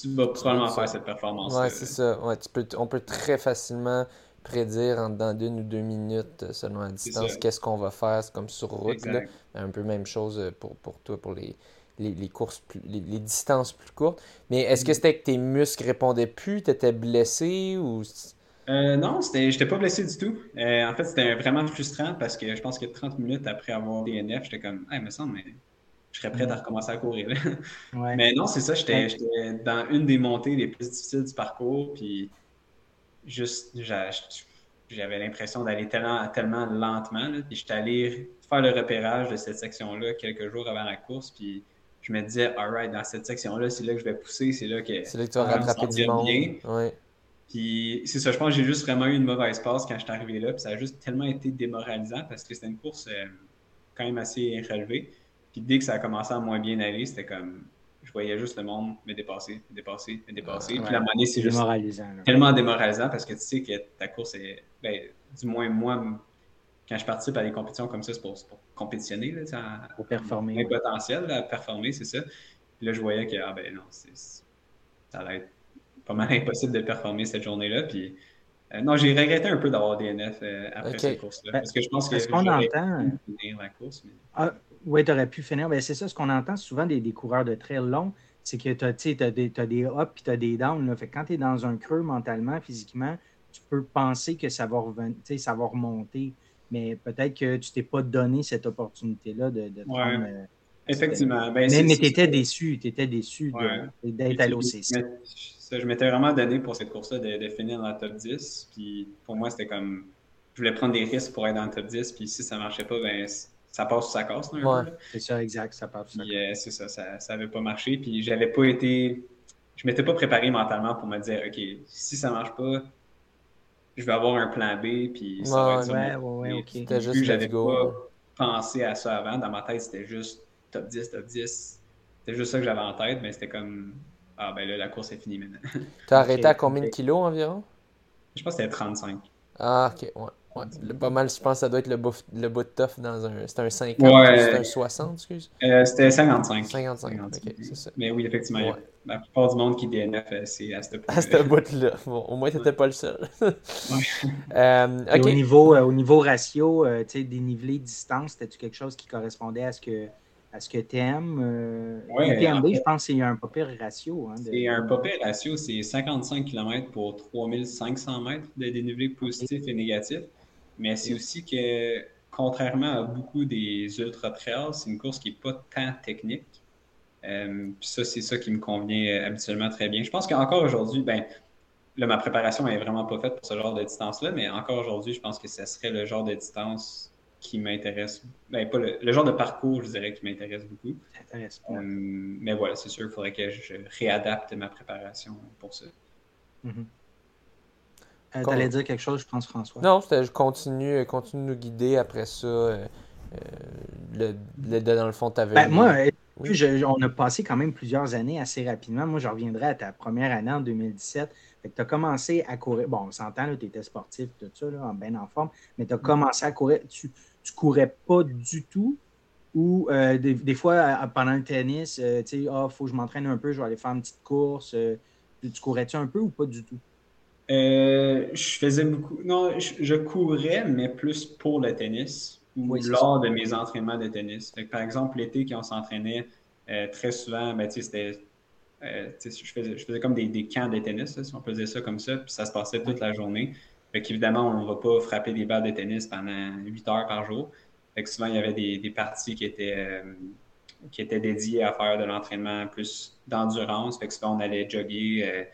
tu vas probablement faire cette performance. Ouais, c'est ça. Ouais, tu peux, on peut très facilement prédire en dans d'une ou deux minutes euh, selon la distance qu'est-ce qu'on va faire. C'est comme sur route. Là. Un peu même chose euh, pour, pour toi, pour les, les, courses, plus, les, distances plus courtes. Mais est-ce que mm. c'était que tes muscles répondaient plus, tu étais blessé ou euh, non, je n'étais pas blessé du tout. Euh, en fait, c'était vraiment frustrant parce que je pense que 30 minutes après avoir DNF, j'étais comme, ah, il me semble, mais je serais prêt à recommencer à courir. Mais non, c'est ça, j'étais dans une des montées les plus difficiles du parcours, puis juste, j'avais l'impression d'aller tellement, tellement lentement, puis j'étais allé faire le repérage de cette section-là quelques jours avant la course, puis je me disais, alright, dans cette section-là, c'est là que je vais pousser, c'est là que. C'est là que tu vas rattraper du monde. Bien. Puis c'est ça, je pense que j'ai juste vraiment eu une mauvaise passe quand je suis arrivé là. Puis ça a juste tellement été démoralisant parce que c'était une course euh, quand même assez relevée. Puis dès que ça a commencé à moins bien aller, c'était comme. Je voyais juste le monde me dépasser, me dépasser, me dépasser. puis la monnaie, c'est juste tellement démoralisant parce que tu sais que ta course est. Ben, du moins, moi, quand je participe à des compétitions comme ça, c'est pour, compétitionner. Là, pour performer. Un potentiel à performer, c'est ça. Puis là, je voyais que, ah ben non, ça allait être pas mal impossible de performer cette journée-là. Puis, euh, non, j'ai regretté un peu d'avoir DNF euh, après cette course-là. Parce que je pense que ce qu'on entend. finir la course. Ah, oui, tu aurais pu finir. Ben, c'est ça, ce qu'on entend souvent des, des, coureurs de trail long, c'est que tu as, des, as des ups et tu as des downs. Là. Fait quand tu es dans un creux mentalement, physiquement, tu peux penser que ça va, ça va remonter. Mais peut-être que tu t'es pas donné cette opportunité-là de, de prendre. Euh, Effectivement. Ben, mais, mais tu étais déçu, tu étais déçu d'être à l'OCC je m'étais vraiment donné pour cette course-là de, finir dans le top 10. Puis pour moi, c'était comme. Je voulais prendre des risques pour être dans le top 10. Puis si ça ne marchait pas, ben, ça passe ou ça casse. c'est ça, exact. Ça passe ou ça euh, c'est ça, ça n'avait pas marché. Puis j'avais pas été. Je m'étais pas préparé mentalement pour me dire, OK, si ça ne marche pas, je vais avoir un plan B. Puis ça va être ça. Ouais, ouais, OK. C'était juste j'avais pas pensé à ça avant. Dans ma tête, c'était juste top 10, top 10. C'était juste ça que j'avais en tête, mais c'était comme ah, ben là, la course est finie maintenant. Tu as arrêté à combien de kilos environ? Je pense que c'était 35. Ah, ok, ouais. ouais. Pas mal, je pense que ça doit être le bout, le bout de tough dans un. C'était un 50 ouais. c'était un 60, excuse? Euh, C'était 55. 55, ok, c'est ça. Mais oui, effectivement, ouais. la plupart du monde qui DNF, euh, c'est à ce bout À ce bout-là. Bon, au moins, tu n'étais pas le seul. euh, okay. au, niveau, euh, au niveau ratio, tu sais, dénivelé, distance, c'était-tu quelque chose qui correspondait à ce que est-ce que tu aimes? Euh, PMB, je pense qu'il y a un pas ratio. Hein, c'est un pas ratio, c'est 55 km pour 3500 mètres de dénivelé positif et négatif. Mais c'est aussi que, contrairement à beaucoup des ultra-trails, c'est une course qui n'est pas tant technique. puis ça, c'est ça qui me convient habituellement très bien. Je pense qu'encore aujourd'hui, ben, là, ma préparation n'est vraiment pas faite pour ce genre de distance-là, mais encore aujourd'hui, je pense que ce serait le genre de distance qui m'intéresse. Ben, pas le, genre de parcours, je dirais, qui m'intéresse beaucoup. Euh, mais voilà, c'est sûr, il faudrait que je réadapte ma préparation pour ça. Mm-hmm. Euh, tu allais dire quelque chose, je pense, François. Non, je continue, continue de nous guider après ça. Euh, le, dans le fond, tu avais. Ben, moi, on a passé quand même plusieurs années assez rapidement. Moi, je reviendrai à ta première année en 2017. Tu as commencé à courir. Bon, on s'entend, tu étais sportif, tout ça, là, bien en forme, mais tu as commencé à courir. Tu, tu courais pas du tout? Ou euh, des, fois, pendant le tennis, euh, tu sais, ah, faut que je m'entraîne un peu, je vais aller faire une petite course. Euh, tu courais-tu un peu ou pas du tout? je faisais beaucoup. Non, je, courais, mais plus pour le tennis ou lors de mes entraînements de tennis. par exemple, l'été, quand on s'entraînait très souvent, ben, c'était. Je, faisais, je faisais comme des, camps de tennis, si on dire ça comme ça, puis ça se passait toute la journée. Fait qu'évidemment, on ne va pas frapper des balles de tennis pendant 8 heures par jour. Fait que souvent, il y avait des, parties qui étaient, euh, qui étaient dédiées à faire de l'entraînement plus d'endurance. Fait que souvent, on allait jogger, euh,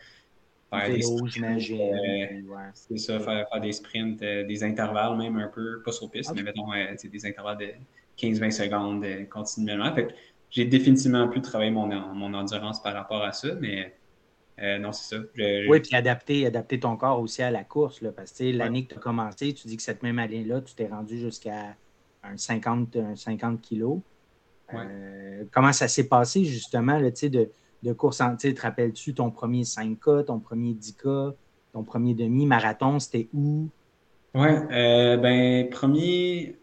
faire des sprints. Euh, c'est ça, faire, des sprints, des intervalles même un peu, pas sur piste, mais mettons des intervalles de 15-20 secondes continuellement. Fait que j'ai définitivement pu travailler mon, mon endurance par rapport à ça, mais euh, non, c'est ça. Oui, puis adapter, adapter ton corps aussi à la course. Là, parce que l'année que tu as commencé, tu dis que cette même année-là, tu t'es rendu jusqu'à un 50, 50 kilos. Euh, comment ça s'est passé justement là, de, de course en Te rappelles-tu ton premier 5K, ton premier 10K, ton premier demi-marathon, c'était où? Oui, euh, ben, premier,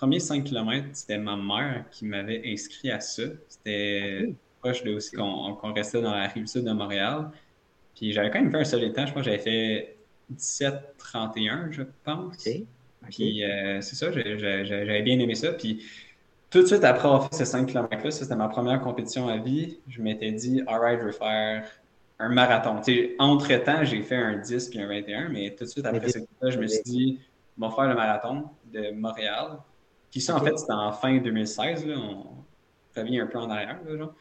premier 5 km, c'était ma mère qui m'avait inscrit à ça. C'était proche de aussi qu'on restait dans la rive sud de Montréal. Puis j'avais quand même fait un seul temps, je pense que j'avais fait 17-31, je pense. Puis euh, c'est ça, j'avais bien aimé ça. Puis tout de suite après avoir fait ces 5 km-là, c'était ma première compétition à vie, je m'étais dit, alright, je vais faire un marathon. entre-temps, j'ai fait un 10 puis un 21, mais tout de suite après ça, je me suis dit, je vais faire le marathon de Montréal. Puis ça, en fait, c'était en fin 2016. Là, on revient un peu en arrière. Là, genre.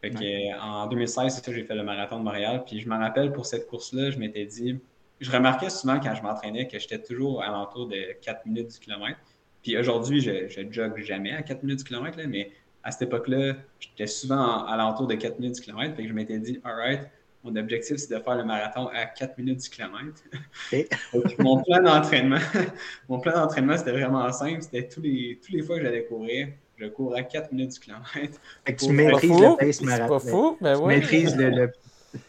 Fait que, euh, en 2016, c'est ça, j'ai fait le marathon de Montréal. Puis je me rappelle pour cette course-là, je m'étais dit, je remarquais souvent quand je m'entraînais que j'étais toujours à l'entour de 4 minutes du kilomètre. Puis aujourd'hui, je, je jogue jamais à 4 minutes du kilomètre, mais à cette époque-là, j'étais souvent à l'entour de 4 minutes du kilomètre. Fait que je m'étais dit, alright, mon objectif, c'est de faire le marathon à 4 minutes du kilomètre. mon plan d'entraînement, mon plan d'entraînement, c'était vraiment simple. C'était tous les, tous les fois que j'allais courir, je cours à 4 minutes du kilomètre. tu maîtrises le pace marathon. Pas fou, mais ouais. Tu maîtrises le,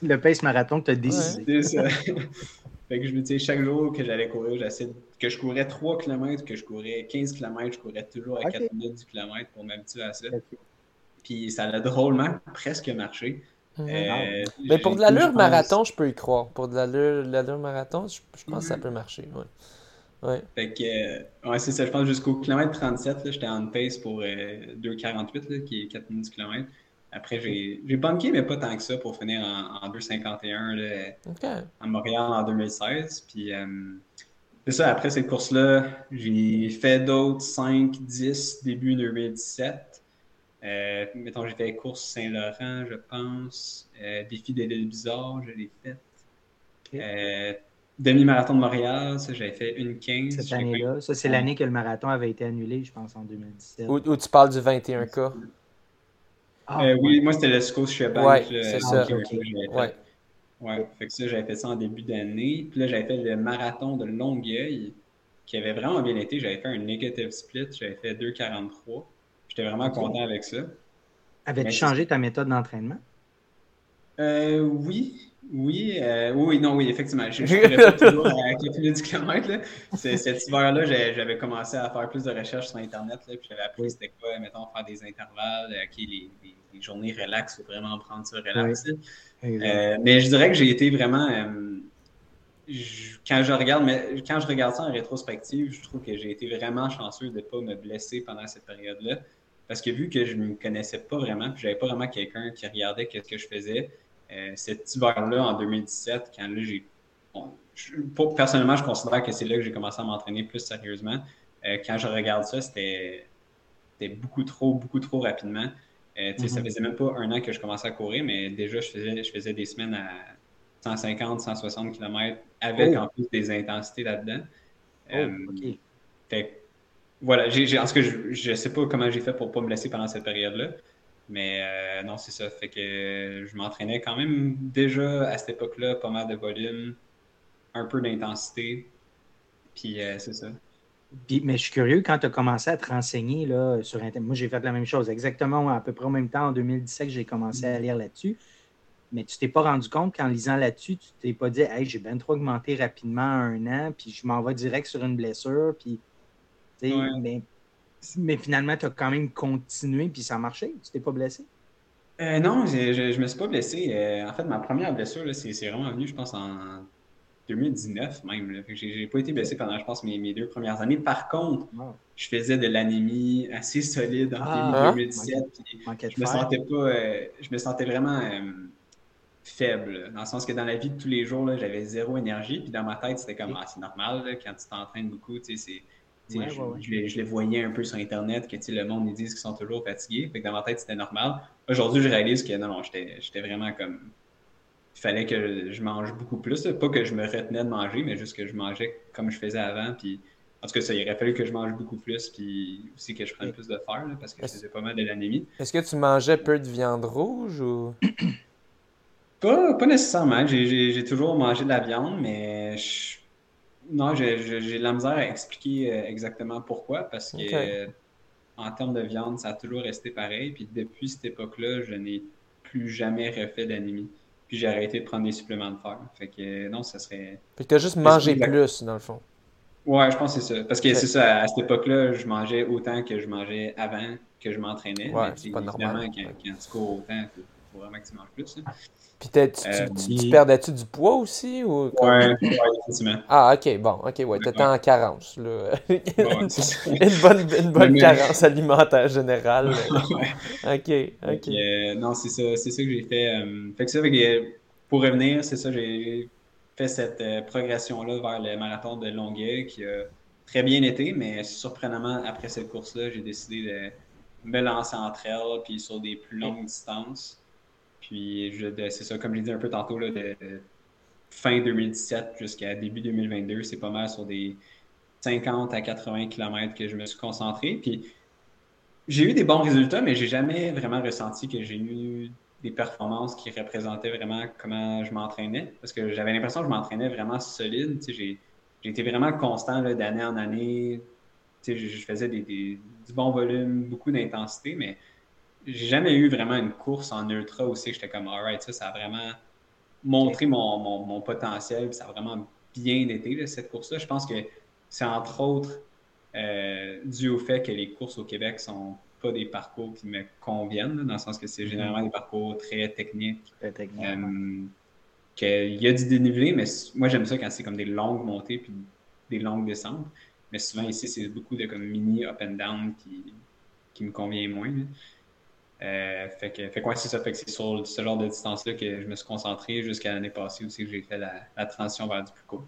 le, pace marathon que tu as décidé. C'est ça. fait que je me disais, chaque jour que j'allais courir, j'essaie que je courais 3 km, que je courais 15 km, je courais toujours à 4 minutes du kilomètre pour m'habituer à ça. Puis ça a drôlement presque marché. Euh, mais pour de l'allure marathon, je peux y croire. Pour de l'allure marathon, je, pense que ça peut marcher. Ouais. Ouais. Fait que, euh, ouais, c'est ça, je pense jusqu'au kilomètre 37, j'étais en pace pour 2,48, euh, qui est 4 minutes du kilomètre. Après, j'ai bunké, mais pas tant que ça, pour finir en, 2,51 à Montréal en 2016. Puis, euh, c'est ça, après cette course-là, j'ai fait d'autres 5, 10, début 2017. Mettons, j'ai fait course Saint-Laurent, je pense. défi des villes bizarres, je l'ai fait. Demi-marathon de Montréal, ça, j'avais fait une 15. Cette année-là, ça, c'est l'année que le marathon avait été annulé, je pense, en 2017. Où, tu parles du 21K. Ah, euh, oui, moi, c'était le Scotiabank. Ouais, c'est ça. ouais. ouais, fait que ça, j'avais fait ça en début d'année. Puis là, j'avais fait le marathon de Longueuil, qui avait vraiment bien été. J'avais fait un negative split, j'avais fait 2,43. J'étais vraiment content avec ça. Avais-tu changé ta méthode d'entraînement? Euh, oui, oui, euh, oui, non, oui, effectivement. Je ne pas toujours à 4 minutes du kilomètre. Cet hiver-là, j'avais commencé à faire plus de recherches sur Internet. Là, puis j'avais appris c'était quoi, mettons, faire des intervalles, euh, OK, les, les, journées relax, il faut vraiment prendre ça relax. Euh, mais je dirais que j'ai été vraiment. quand, je regarde, mais, quand je regarde ça en rétrospective, je trouve que j'ai été vraiment chanceux de ne pas me blesser pendant cette période-là. Parce que vu que je ne me connaissais pas vraiment, puis j'avais pas vraiment quelqu'un qui regardait ce que je faisais, euh, cet hiver-là, en 2017, quand là, j'ai. personnellement, je considère que c'est là que j'ai commencé à m'entraîner plus sérieusement. Euh, quand je regarde ça, c'était beaucoup trop, beaucoup trop rapidement. Euh, Ça mhm. faisait même pas un an que je commençais à courir, mais déjà, je faisais, je faisais des semaines à 150, 160 km avec oh. en plus des intensités là-dedans. Oh, euh, fait, voilà, j'ai, en tout cas, je ne sais pas comment j'ai fait pour ne pas me blesser pendant cette période-là. Mais euh, non, c'est ça. Fait que je m'entraînais quand même déjà à cette époque-là, pas mal de volume, un peu d'intensité. Puis euh, c'est ça. mais je suis curieux, quand tu as commencé à te renseigner là, sur Internet, moi j'ai fait la même chose, exactement à peu près au même temps, en 2017, j'ai commencé à mm. lire là-dessus. Mais tu t'es pas rendu compte qu'en lisant là-dessus, tu t'es pas dit Hey, j'ai bien trop augmenté rapidement un an, puis je m'en vais direct sur une blessure, puis mais, finalement, tu as quand même continué, puis ça a marché. Tu t'es pas blessé? Euh, non, je, ne me suis pas blessé. Euh, en fait, ma première blessure, c'est vraiment venu, je pense, en 2019 même. Je n'ai pas été blessé pendant, je pense, mes, deux premières années. Par contre, je faisais de l'anémie assez solide en 2017. Ah. je me sentais pas, euh, je me sentais vraiment faible, dans le sens que dans la vie de tous les jours, j'avais zéro énergie. Puis dans ma tête, c'était comme, ah, c'est normal, quand tu t'entraînes beaucoup, tu sais, je, les, voyais un peu sur Internet que le monde ils disent qu'ils sont toujours fatigués. Fait que dans ma tête, c'était normal. Aujourd'hui, je réalise que non, non, j'étais vraiment comme. Il fallait que je mange beaucoup plus. Pas que je me retenais de manger, mais juste que je mangeais comme je faisais avant. Puis, en tout cas, ça, il aurait fallu que je mange beaucoup plus. Puis aussi que je prenne plus de fer, parce que faisais pas mal de l'anémie. Est-ce que tu mangeais peu de viande rouge ou? Pas, pas nécessairement. J'ai toujours mangé de la viande, mais je non, j'ai de la misère à expliquer euh, exactement pourquoi, parce que en termes de viande, ça a toujours resté pareil. Puis depuis cette époque-là, je n'ai plus jamais refait d'anémie. Puis j'ai arrêté de prendre des suppléments de fer. Fait que non, ça serait. Fait que tu as juste mangé plus, dans le fond. Ouais, je pense que c'est ça. Parce que c'est ça, à cette époque-là, je mangeais autant que je mangeais avant que je m'entraînais. Ouais, c'est pas normal. Quand, quand, tu cours autant, tu manges plus. Puis tu, euh, perdais-tu du poids aussi? Ou ouais, effectivement. Ah, ok, bon, ok, ouais, t'étais en carence. Là. une bonne, une bonne carence alimentaire générale. ok, ok. Euh, non, c'est ça, c'est ça que j'ai fait. Euh, fait que ça, fait que, pour revenir, c'est ça, j'ai fait cette progression-là vers le marathon de Longueuil qui a très bien été, mais surprenamment, après cette course-là, j'ai décidé de me lancer entre elles puis sur des plus longues distances. Puis, c'est ça, comme je l'ai dit un peu tantôt, là, de, fin 2017 jusqu'à début 2022, c'est pas mal sur des 50 à 80 km que je me suis concentré. Puis, j'ai eu des bons résultats, mais j'ai jamais vraiment ressenti que j'ai eu des performances qui représentaient vraiment comment je m'entraînais. Parce que j'avais l'impression que je m'entraînais vraiment solide. J'ai été vraiment constant d'année en année. Je, faisais du bon volume, beaucoup d'intensité, mais j'ai jamais eu vraiment une course en ultra aussi que j'étais comme, alright, ça, ça a vraiment montré mon, mon, potentiel, ça a vraiment bien été, cette course-là. Je pense que c'est entre autres euh, dû au fait que les courses au Québec sont pas des parcours qui me conviennent, dans le sens que c'est mm-hmm. généralement des parcours très techniques. Très techniques. Euh, qu'il y a du dénivelé, mais moi j'aime ça quand c'est comme des longues montées puis des longues descentes. Mais souvent ici, c'est beaucoup de comme mini up and down qui, qui me convient moins. Euh, fait que, fait c'est ça. Fait que c'est sur ce genre de distance-là que je me suis concentré jusqu'à l'année passée aussi que j'ai fait la, transition vers du plus court.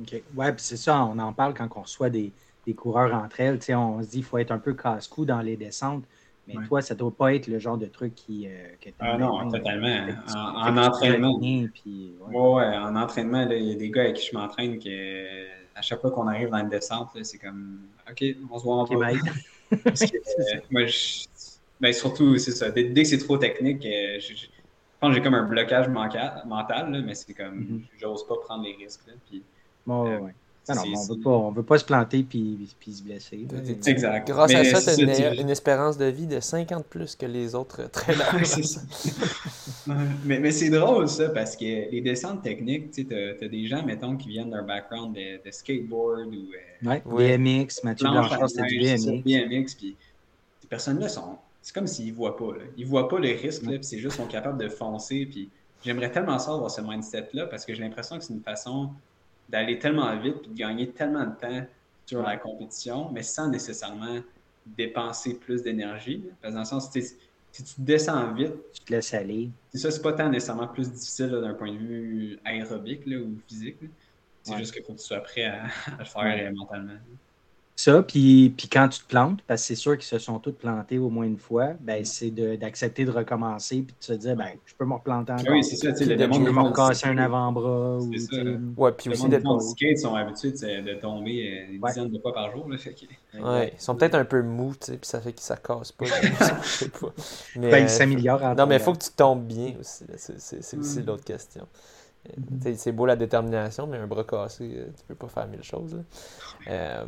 OK. Ouais, puis c'est ça, on en parle quand on reçoit des, coureurs entre elles. On se dit qu'il faut être un peu casse-cou dans les descentes. Mais toi, ça ne doit pas être le genre de truc qui. Euh, ah non, totalement. En, entraînement. Puis, ouais. ouais. en entraînement, il y a des gars avec qui je m'entraîne que à chaque fois qu'on arrive dans une descente, c'est comme OK, on se voit en okay, Parce que, euh, moi, je, ben, surtout, c'est ça. Dès, que c'est trop technique, euh, je, pense que j'ai comme un blocage mental, mais c'est comme, mm-hmm. j'ose pas prendre les risques. puis, bon, euh, ouais. Non, non, on veut pas, on veut pas se planter puis, puis se blesser. Exact. Grâce à ça, tu as une, espérance de vie de 50 plus que les autres très larges. mais mais c'est drôle ça, parce que les descentes techniques, tu as, des gens, mettons, qui viennent d'un background de, skateboard ou. Euh, ouais, BMX, Mathieu Blanchard, c'était du BMX. BMX, puis ces personnes-là sont c'est comme s'ils ne voient pas. Là. Ils ne voient pas le risque, puis c'est juste qu'ils sont capables de foncer. Puis j'aimerais tellement ça avoir ce mindset-là parce que j'ai l'impression que c'est une façon d'aller tellement vite puis de gagner tellement de temps sur la compétition, mais sans nécessairement dépenser plus d'énergie. Parce que dans le sens, si tu descends vite, tu te laisses aller. C'est ça, c'est pas tant nécessairement plus difficile d'un point de vue aérobique ou physique. C'est juste qu'il faut que tu sois prêt à, le faire mentalement. Ça, puis, puis quand tu te plantes, parce que c'est sûr qu'ils se sont tous plantés au moins une fois, ben, c'est d'accepter de, recommencer puis de se dire ben, je peux me replanter encore. Oui, c'est ça. Le je peux me casser un avant-bras. C'est ça. Ouais, puis aussi d'être. Les skates sont habitués de tomber euh, des dizaines de fois par jour. Là, fait Ouais, ils sont peut-être un peu mous, tu sais, puis ça fait qu'ils ne casse pas. sais pas. Mais, ben, ils s'améliorent. Non, mais il faut que tu tombes bien aussi. C'est aussi mm. l'autre question. Mm-hmm. C'est beau la détermination, mais un bras cassé, euh, tu peux pas faire mille choses. Euh,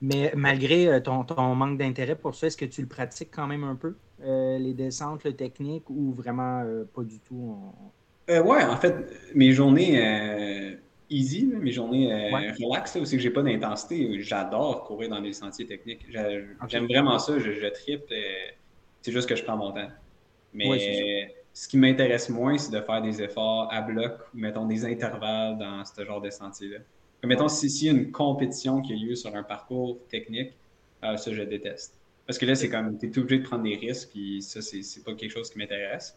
mais malgré euh, ton, ton manque d'intérêt pour ça, est-ce que tu le pratiques quand même un peu, les descentes, le technique, ou vraiment pas du tout? ouais, en fait, mes journées easy, mes journées relax, aussi que j'ai pas d'intensité, j'adore courir dans des sentiers techniques. J'aime vraiment ça, je, je tripe. c'est juste que je prends mon temps. Mais ce qui m'intéresse moins, c'est de faire des efforts à bloc ou, mettons, des intervalles dans ce genre de sentier-là. Mettons, s'il y a une compétition qui a lieu sur un parcours technique, euh, ça, je déteste. Parce que là, c'est comme, tu es obligé de prendre des risques, puis ça, c'est pas quelque chose qui m'intéresse.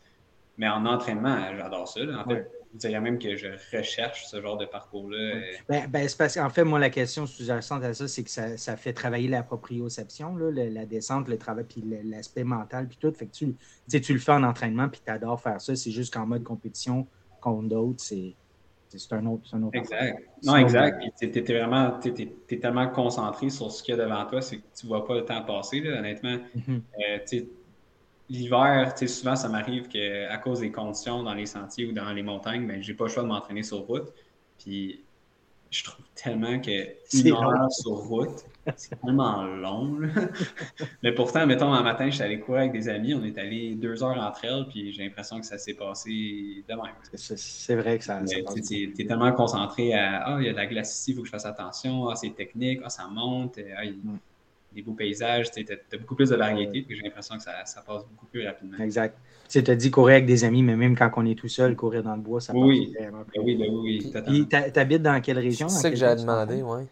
Mais en entraînement, j'adore ça. En fait, je dirais même que je recherche ce genre de parcours-là. Ben, ben, c'est parce qu'en fait, moi, la question sous-jacente à ça, c'est que ça, ça, fait travailler la proprioception, là, la descente, le travail, puis l'aspect mental, puis tout. Fait que tu, tu le fais en entraînement, puis tu adores faire ça. C'est juste qu'en mode compétition contre d'autres, c'est. C'est un autre, un autre. Exact. Non, exact. Tu es, vraiment es, es, tellement concentré sur ce qu'il y a devant toi, c'est que tu ne vois pas le temps passer, là, honnêtement. Mm-hmm. Euh, l'hiver, souvent, ça m'arrive qu'à cause des conditions dans les sentiers ou dans les montagnes, ben, j'ai pas le choix de m'entraîner sur route. Puis je trouve tellement que une heure sur route, c'est tellement long. Mais pourtant, mettons, un matin, je suis allé courir avec des amis, on est allé deux heures entre elles, puis j'ai l'impression que ça s'est passé de même. C'est vrai que ça. Tu es, tellement concentré à Ah, il y a de la glace ici, il faut que je fasse attention, ah, c'est technique, ah, ça monte, ah, mm des beaux paysages, tu as, beaucoup plus de variété, puis j'ai l'impression que ça, passe beaucoup plus rapidement. Exact. Tu as dit courir avec des amis, mais même quand on est tout seul, courir dans le bois, ça oui. passe vraiment plus. Oui, ben oui, oui. tu habites dans quelle région? C'est ça que j'ai demandé, oui.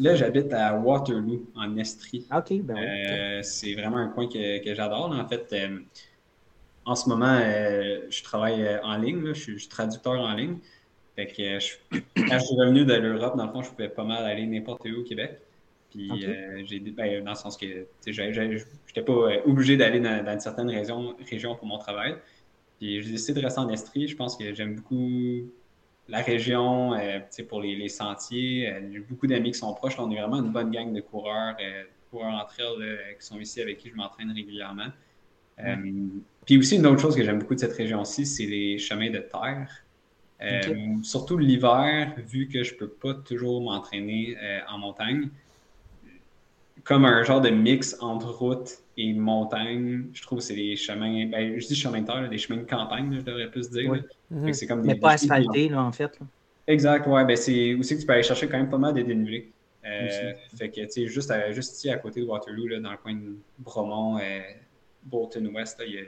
Là, j'habite à Waterloo, en Estrie. Ah, OK, ben euh, C'est vraiment un coin que, que j'adore. En fait, euh, en ce moment, euh, je travaille en ligne, je, suis, traducteur en ligne. Fait que quand je suis revenu de l'Europe, dans le fond, je pouvais pas mal aller n'importe où au Québec. Puis j'ai ben, dans le sens que je n'étais pas obligé d'aller dans, une certaine région, région pour mon travail. Puis j'ai décidé de rester en Estrie. Je pense que j'aime beaucoup la région euh, pour les, sentiers. j'ai beaucoup d'amis qui sont proches. on est vraiment une bonne gang de coureurs, coureurs entre elles qui sont ici avec qui je m'entraîne régulièrement. puis aussi, une autre chose que j'aime beaucoup de cette région-ci, c'est les chemins de terre. Surtout l'hiver, vu que je ne peux pas toujours m'entraîner en montagne, comme un genre de mix entre route et montagne. Je trouve que c'est des chemins, ben, je dis chemins de terre, des chemins de campagne, je devrais plus dire. Mhm. c'est comme Mais pas asphaltés, là, en fait. Exact, ouais. Ben, c'est aussi que tu peux aller chercher quand même pas mal de dénivelés. Euh, fait que, tu sais, juste, juste ici, à côté de Waterloo, là, dans le coin de Bromont, euh, Bolton West, il y a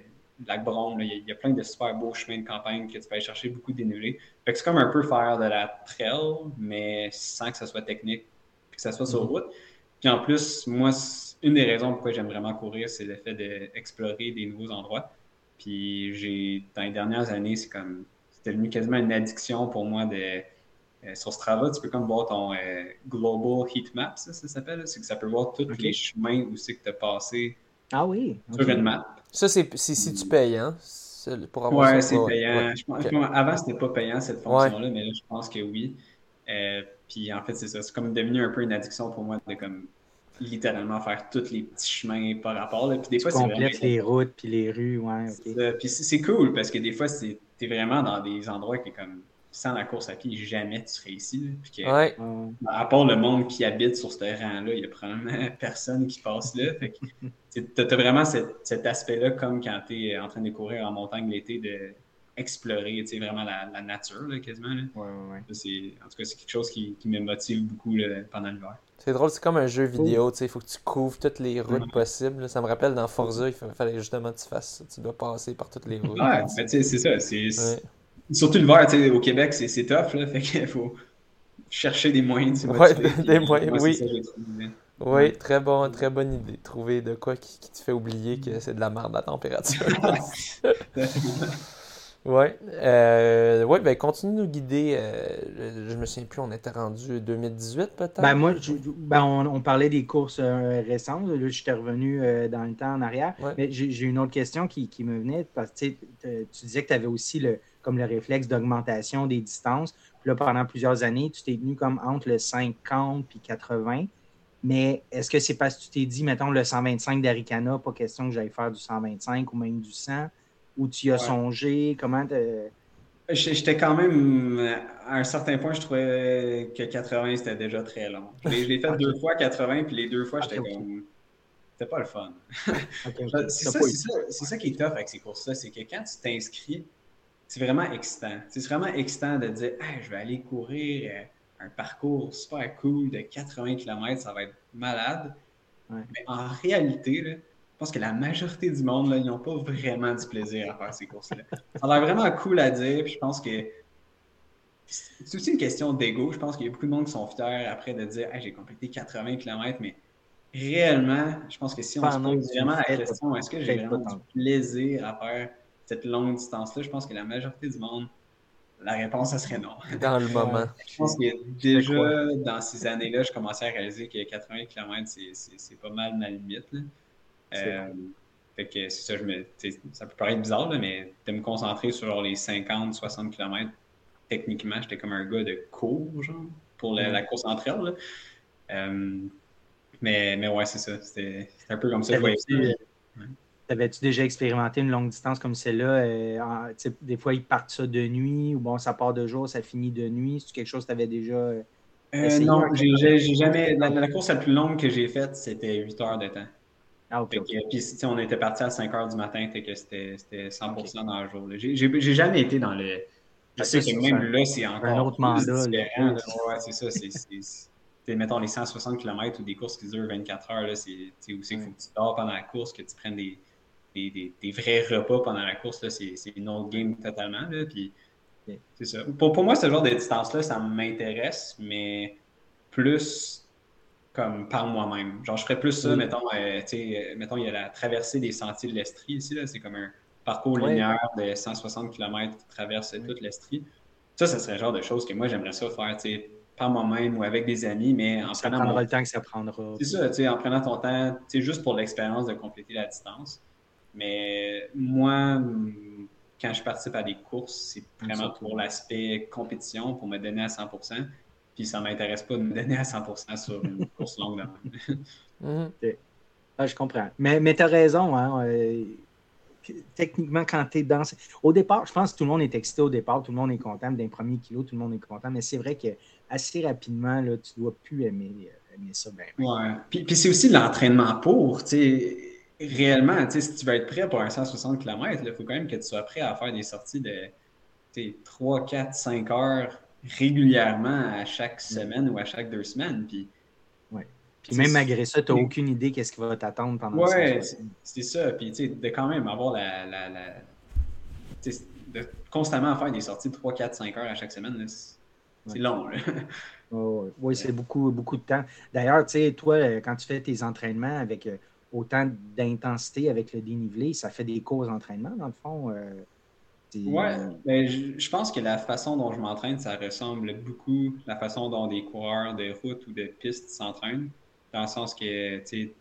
lac Bron, il, y a, plein de super beaux chemins de campagne que tu peux aller chercher beaucoup de dénivelés. Fait que c'est comme un peu faire de la trail, mais sans que ça soit technique, que ça soit sur mhm. route. Puis en plus, moi, une des raisons pourquoi j'aime vraiment courir, c'est le fait d'explorer des nouveaux endroits. Puis j'ai, dans les dernières années, c'est comme, c'était devenu quasiment une addiction pour moi de, euh, sur Strava, tu peux comme voir ton euh, Global Heat Map, ça, ça s'appelle. C'est que ça peut voir tous les chemins où c'est que tu as passé ah oui, sur une map. Ça, c'est si tu payes, hein? Pour avoir ouais, c'est payant. avant, c'était pas payant cette fonction-là, mais là, je pense que oui. Euh, puis en fait, c'est ça. C'est comme devenu un peu une addiction pour moi de comme littéralement faire tous les petits chemins par rapport. Là. Puis des fois, c'est les routes puis les rues, ouais. Puis c'est cool parce que des fois, t'es vraiment dans des endroits qui comme sans la course à pied, jamais tu serais ici. Puis ouais. À part le monde qui habite sur ce rang-là, il y a probablement personne qui passe là. Fait que t'as vraiment cet, aspect-là comme quand tu es en train de courir en montagne l'été de explorer vraiment la, nature quasiment. Là. Ouais, ouais, en tout cas, c'est quelque chose qui, me motive beaucoup pendant l'hiver. C'est drôle, c'est comme un jeu vidéo, il faut que tu couvres toutes les routes possibles. Ça me rappelle dans Forza, il fallait justement que tu fasses ça. Tu dois passer par toutes les routes. Ouais, mais c'est ça. C'est, Surtout l'hiver, au Québec, c'est, tough, là, fait qu'il faut chercher des moyens de se des moyens, oui. oui, très, bon, très bonne idée. Trouver de quoi qui, te fait oublier que c'est de la merde la température. Ouais, euh, ouais, ben continue de nous guider. Euh, je me souviens plus, on était rendu 2018 peut-être? Ben moi, ben on, parlait des courses euh, récentes. Là, j'étais revenu dans le temps en arrière. Mais j'ai une autre question qui, me venait parce que tu disais que tu avais aussi le, comme le réflexe d'augmentation des distances. Puis là, pendant plusieurs années, tu t'es tenu comme entre le 50 puis 80. Mais est-ce que c'est parce que tu t'es dit, mettons, le 125 d'Aricana, pas question que j'aille faire du 125 ou même du 100? Ou tu y as songé? Comment J'étais quand même, à un certain point, je trouvais que 80 c'était déjà très long. Je l'ai fait deux fois 80, puis les deux fois, j'étais comme. C'était pas le fun. c'est ça, ça, qui est tough avec ces courses-là, c'est que quand tu t'inscris, c'est vraiment excitant. C'est vraiment excitant de dire je vais aller courir euh, un parcours super cool de 80 km, ça va être malade. Mais en réalité, là, pense que la majorité du monde, là, ils n'ont pas vraiment du plaisir à faire ces courses-là. Ça a l'air vraiment cool à dire, puis je pense que c'est aussi une question d'ego. Je pense qu'il y a beaucoup de monde qui sont fiers après de dire j'ai complété 80 km, mais réellement, je pense que si on se pose vraiment la question est-ce que j'ai vraiment du plaisir à faire cette longue distance-là, je pense que la majorité du monde, la réponse, ça serait non. Dans le moment. Je pense que déjà, dans ces années-là, je commençais à réaliser que 80 km, c'est pas mal ma limite. Euh, fait que c'est ça, je me, ça peut paraître bizarre, mais de me concentrer sur les 50, 60 km, techniquement, j'étais comme un gars de cours, genre, pour la, course entre elles. Euh, mais, mais ouais, c'est ça. C'était un peu comme ça. T'avais-tu déjà expérimenté une longue distance comme celle-là? Euh, des fois, ils partent ça de nuit, ou bon, ça part de jour, ça finit de nuit. C'est quelque chose que tu avais déjà. essayé? non, j'ai jamais. La, la, course la plus longue que j'ai faite, c'était 8 heures de temps. Ah, puis, on était parti à 5 h du matin, que c'était 100% dans le jour. J'ai jamais été dans le. Je sais que même là, c'est encore un autre mandat, différent. Ouais, c'est ça. C'est, mettons, les 160 km ou des courses qui durent 24 heures, c'est où c'est qu'il faut que tu dors pendant la course, que tu prennes des, des, des, vrais repas pendant la course. C'est une autre game totalement. Là, puis, c'est ça. Pour, pour moi, ce genre de distance-là, ça m'intéresse, mais plus comme par moi-même. Genre, je ferais plus ça, mettons, euh, euh, mettons, il y a la traversée des sentiers de l'Estrie ici, c'est comme un parcours linéaire de 160 km qui traverse toute l'Estrie. Ça, ce serait le genre de choses que moi, j'aimerais ça faire, tu sais, par moi-même ou avec des amis, mais en ça prenant. prendra le temps que ça prendra. C'est ça, tu sais, en prenant ton temps, tu sais, juste pour l'expérience de compléter la distance. Mais moi, quand je participe à des courses, c'est vraiment pour l'aspect compétition, pour me donner à 100 puis ça ne m'intéresse pas de me donner à 100% sur une course longue. Mhm. ah, je comprends. Mais, mais tu as raison. Hein, euh, techniquement, quand tu es dans. Au départ, je pense que tout le monde est excité au départ, tout le monde est content d'un premier kilo, tout le monde est content, mais c'est vrai que assez rapidement, là, tu ne dois plus aimer, euh, aimer ça. Ben, ouais. Puis, puis c'est aussi l'entraînement pour. Réellement, si tu veux être prêt pour un 160 km, il faut quand même que tu sois prêt à faire des sorties de 3, 4, 5 heures régulièrement à chaque semaine ou à chaque deux semaines. Puis, ouais. puis même malgré ça, tu n'as aucune idée qu'est-ce qui va t'attendre pendant Ouais, c'est ça. Puis de quand même avoir la. la, la de constamment faire des sorties de 3, 4, 5 heures à chaque semaine, c'est long. oui, c'est beaucoup, beaucoup de temps. D'ailleurs, tu sais, toi, quand tu fais tes entraînements avec euh, autant d'intensité avec le dénivelé, ça fait des courses d'entraînement, dans le fond. Euh, Ouais, mais je, pense que la façon dont je m'entraîne, ça ressemble beaucoup à la façon dont des coureurs de route ou de piste s'entraînent. Dans le sens que, tu sais,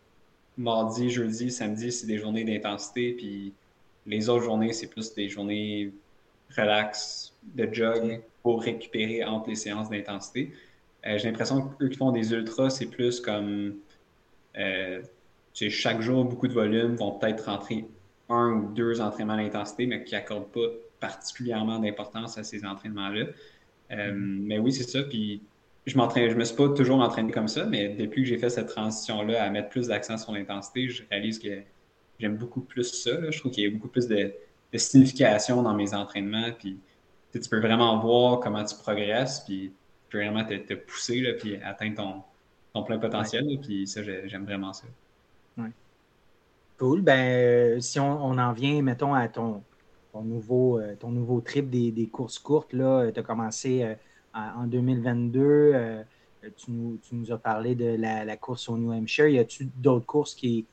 mardi, jeudi, samedi, c'est des journées d'intensité, puis les autres journées, c'est plus des journées relax, de jog pour récupérer entre les séances d'intensité. Euh, j'ai l'impression qu'eux qui font des ultras, c'est plus comme euh, chaque jour, beaucoup de volume, vont peut-être rentrer un ou deux entraînements d'intensité, mais qui n'accordent pas particulièrement d'importance à ces entraînements-là. Euh, mm-hmm. mais oui, c'est ça. Puis je m'entraîne, je me suis pas toujours entraîné comme ça, mais depuis que j'ai fait cette transition-là à mettre plus d'accent sur l'intensité, je réalise que j'aime beaucoup plus ça. Je trouve qu'il y a beaucoup plus de, signification dans mes entraînements. Puis tu peux vraiment voir comment tu progresses, puis tu peux vraiment te, pousser, là, puis atteindre ton, plein potentiel. puis ça, j'aime vraiment ça. Cool. Ben, euh, si on, en vient, mettons, à ton, nouveau, euh, ton nouveau trip des, courses courtes, là, tu as commencé euh, en 2022. tu, nous, as parlé de la, course au New Hampshire. Y a-tu d'autres courses qui,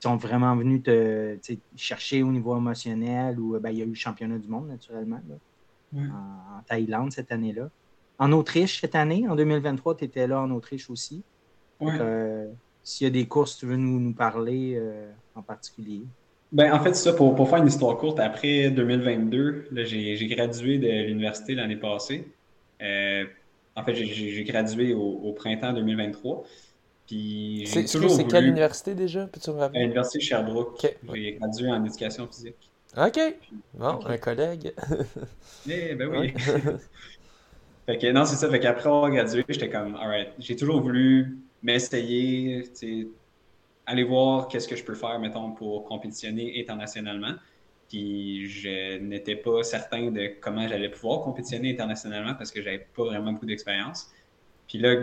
sont vraiment venus te chercher au niveau émotionnel ou ben, il y a eu le championnat du monde, naturellement, en, Thaïlande cette année-là. En Autriche cette année, en 2023, tu étais là en Autriche aussi. Euh, s'il y a des courses, tu veux nous, nous parler euh, en particulier? Ben, en fait, ça, pour, pour, faire une histoire courte, après 2022, j'ai gradué de l'université l'année passée. Euh, en fait, j'ai gradué au, printemps 2023. Puis c'est voulu... quelle université déjà? Peux-tu me rappeler? L'université Sherbrooke. J'ai gradué en éducation physique. OK. Bon, un collègue. Eh, ben oui. fait que non, c'est ça. Fait qu'après avoir gradué, j'étais comme, alright, j'ai toujours voulu m'essayer, aller voir qu'est-ce que je peux faire, mettons, pour compétitionner internationalement. Puis je n'étais pas certain de comment j'allais pouvoir compétitionner internationalement parce que j'avais pas vraiment beaucoup d'expérience. Puis là,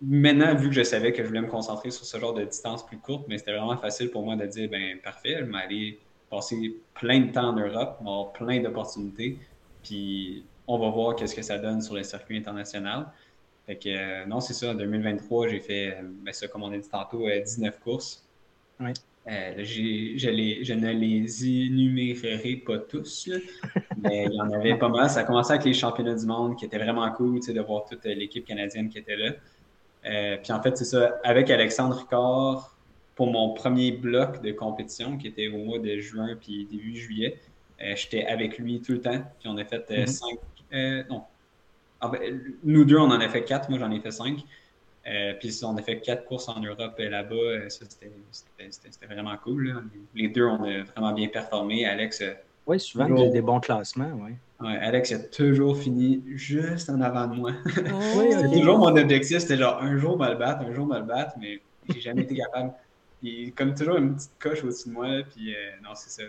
maintenant, vu que je savais que je voulais me concentrer sur ce genre de distance plus courte, mais c'était vraiment facile pour moi de dire, ben parfait, je vais aller passer plein de temps en Europe, avoir plein d'opportunités, puis on va voir qu'est-ce que ça donne sur les circuits internationaux. Fait que, euh, non, c'est ça, en 2023, j'ai fait, euh, ben, ça, comme on a dit tantôt, 19 euh, courses. Oui. je, je, ne les énumérerai pas tous, mais il y en avait pas mal. Ça a commencé avec les championnats du monde qui étaient vraiment cool de voir toute l'équipe canadienne qui était là. puis en fait, c'est ça, avec Alexandre Ricard, pour mon premier bloc de compétition qui était au mois de juin puis début juillet, j'étais avec lui tout le temps. Puis on a fait mm-hmm. cinq, non, nous deux, on en a fait quatre. Moi, j'en ai fait cinq. Euh, puis on a fait quatre courses en Europe et là-bas. Euh, ça, c'était vraiment cool. Les deux, on a vraiment bien performé. Alex. Euh, oui, souvent, toujours... des bons classements. Ouais. Ouais, Alex a toujours fini juste en avant de moi. oui, c'était toujours mon objectif. C'était genre un jour me le battre, un jour me le battre, mais j'ai jamais été capable comme toujours une petite coche au-dessus de moi. Puis euh, non, c'est ça.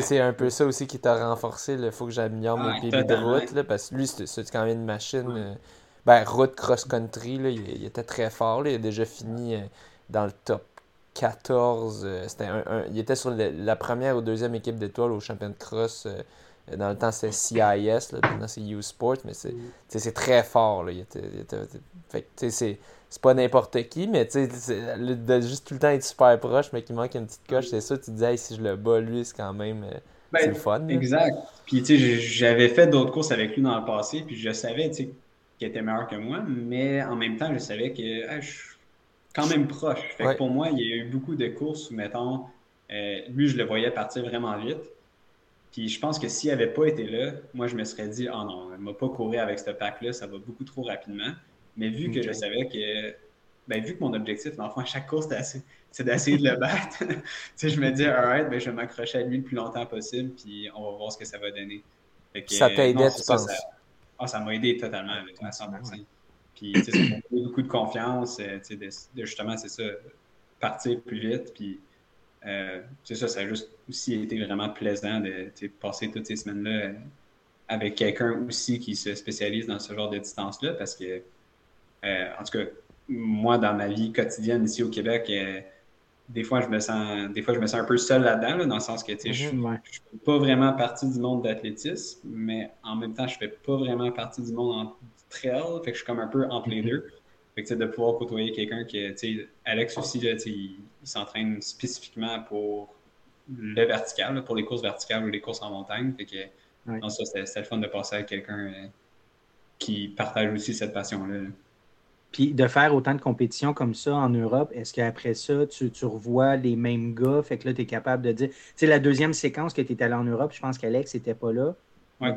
c'est un peu ça aussi qui t'a renforcé. Il faut que j'améliore mes PV de route. Là, parce que lui, c'est quand même une machine. Euh, ben, route cross-country, il, était très fort. Il a déjà fini euh, dans le top 14. c'était un, il était sur la première ou deuxième équipe d'étoiles au championnat de cross. dans le temps, c'est CIS, maintenant c'est U-Sport, mais c'est mm. très fort. Là. Il était, il était, fait, c'est c'est pas n'importe qui, mais tu sais, de juste tout le temps être super proche, mais qu'il manque une petite coche, c'est ça, tu te dis, si je le bats, lui, c'est quand même euh, ben, le fun. Exact. Puis, tu sais, j'avais fait d'autres courses avec lui dans le passé, puis je savais, tu sais, qu'il était meilleur que moi, mais en même temps, je savais que je suis quand même proche. Fait que pour moi, il y a eu beaucoup de courses où, mettons, euh, lui, je le voyais partir vraiment vite. Puis je pense que s'il n'avait pas été là, moi, je me serais dit, oh non, il ne m'a pas couru avec ce pack-là, ça va beaucoup trop rapidement. Mais vu que je savais que, ben, vu que mon objectif, enfin, à chaque course, c'est d'essayer de le battre, tu sais, je me dis, alright, ben, je vais m'accrocher à lui le plus longtemps possible, puis on va voir ce que ça va donner. ça t'a aidé, tu penses? Ah, ça m'a aidé totalement, à 100%. Puis, tu sais, ça m'a donné beaucoup de confiance, euh, tu sais, de, justement, c'est ça, partir plus vite, puis. Euh, c'est ça, ça a juste aussi été vraiment plaisant de passer toutes ces semaines-là avec quelqu'un aussi qui se spécialise dans ce genre de distance-là parce que en tout cas, moi, dans ma vie quotidienne ici au Québec, euh, des fois, je me sens, des fois, je me sens un peu seul là-dedans, dans le sens que, je ne mhm, fais pas vraiment partie du monde d'athlétisme, mais en même temps, je fais pas vraiment partie du monde en trail, fait que je suis comme un peu entre les mhm. deux. Fait que, de pouvoir côtoyer quelqu'un qui, tu Alex aussi, là, il, s'entraîne spécifiquement pour le vertical, pour les courses verticales ou les courses en montagne. Fait que, ça, c'était le fun de passer avec quelqu'un euh, qui partage aussi cette passion-là. là puis de faire autant de compétitions comme ça en Europe, est-ce qu'après ça, tu, revois les mêmes gars? Fait que là, tu es capable de dire. Tu sais, la deuxième séquence que tu es allé en Europe, je pense qu'Alex n'était pas là.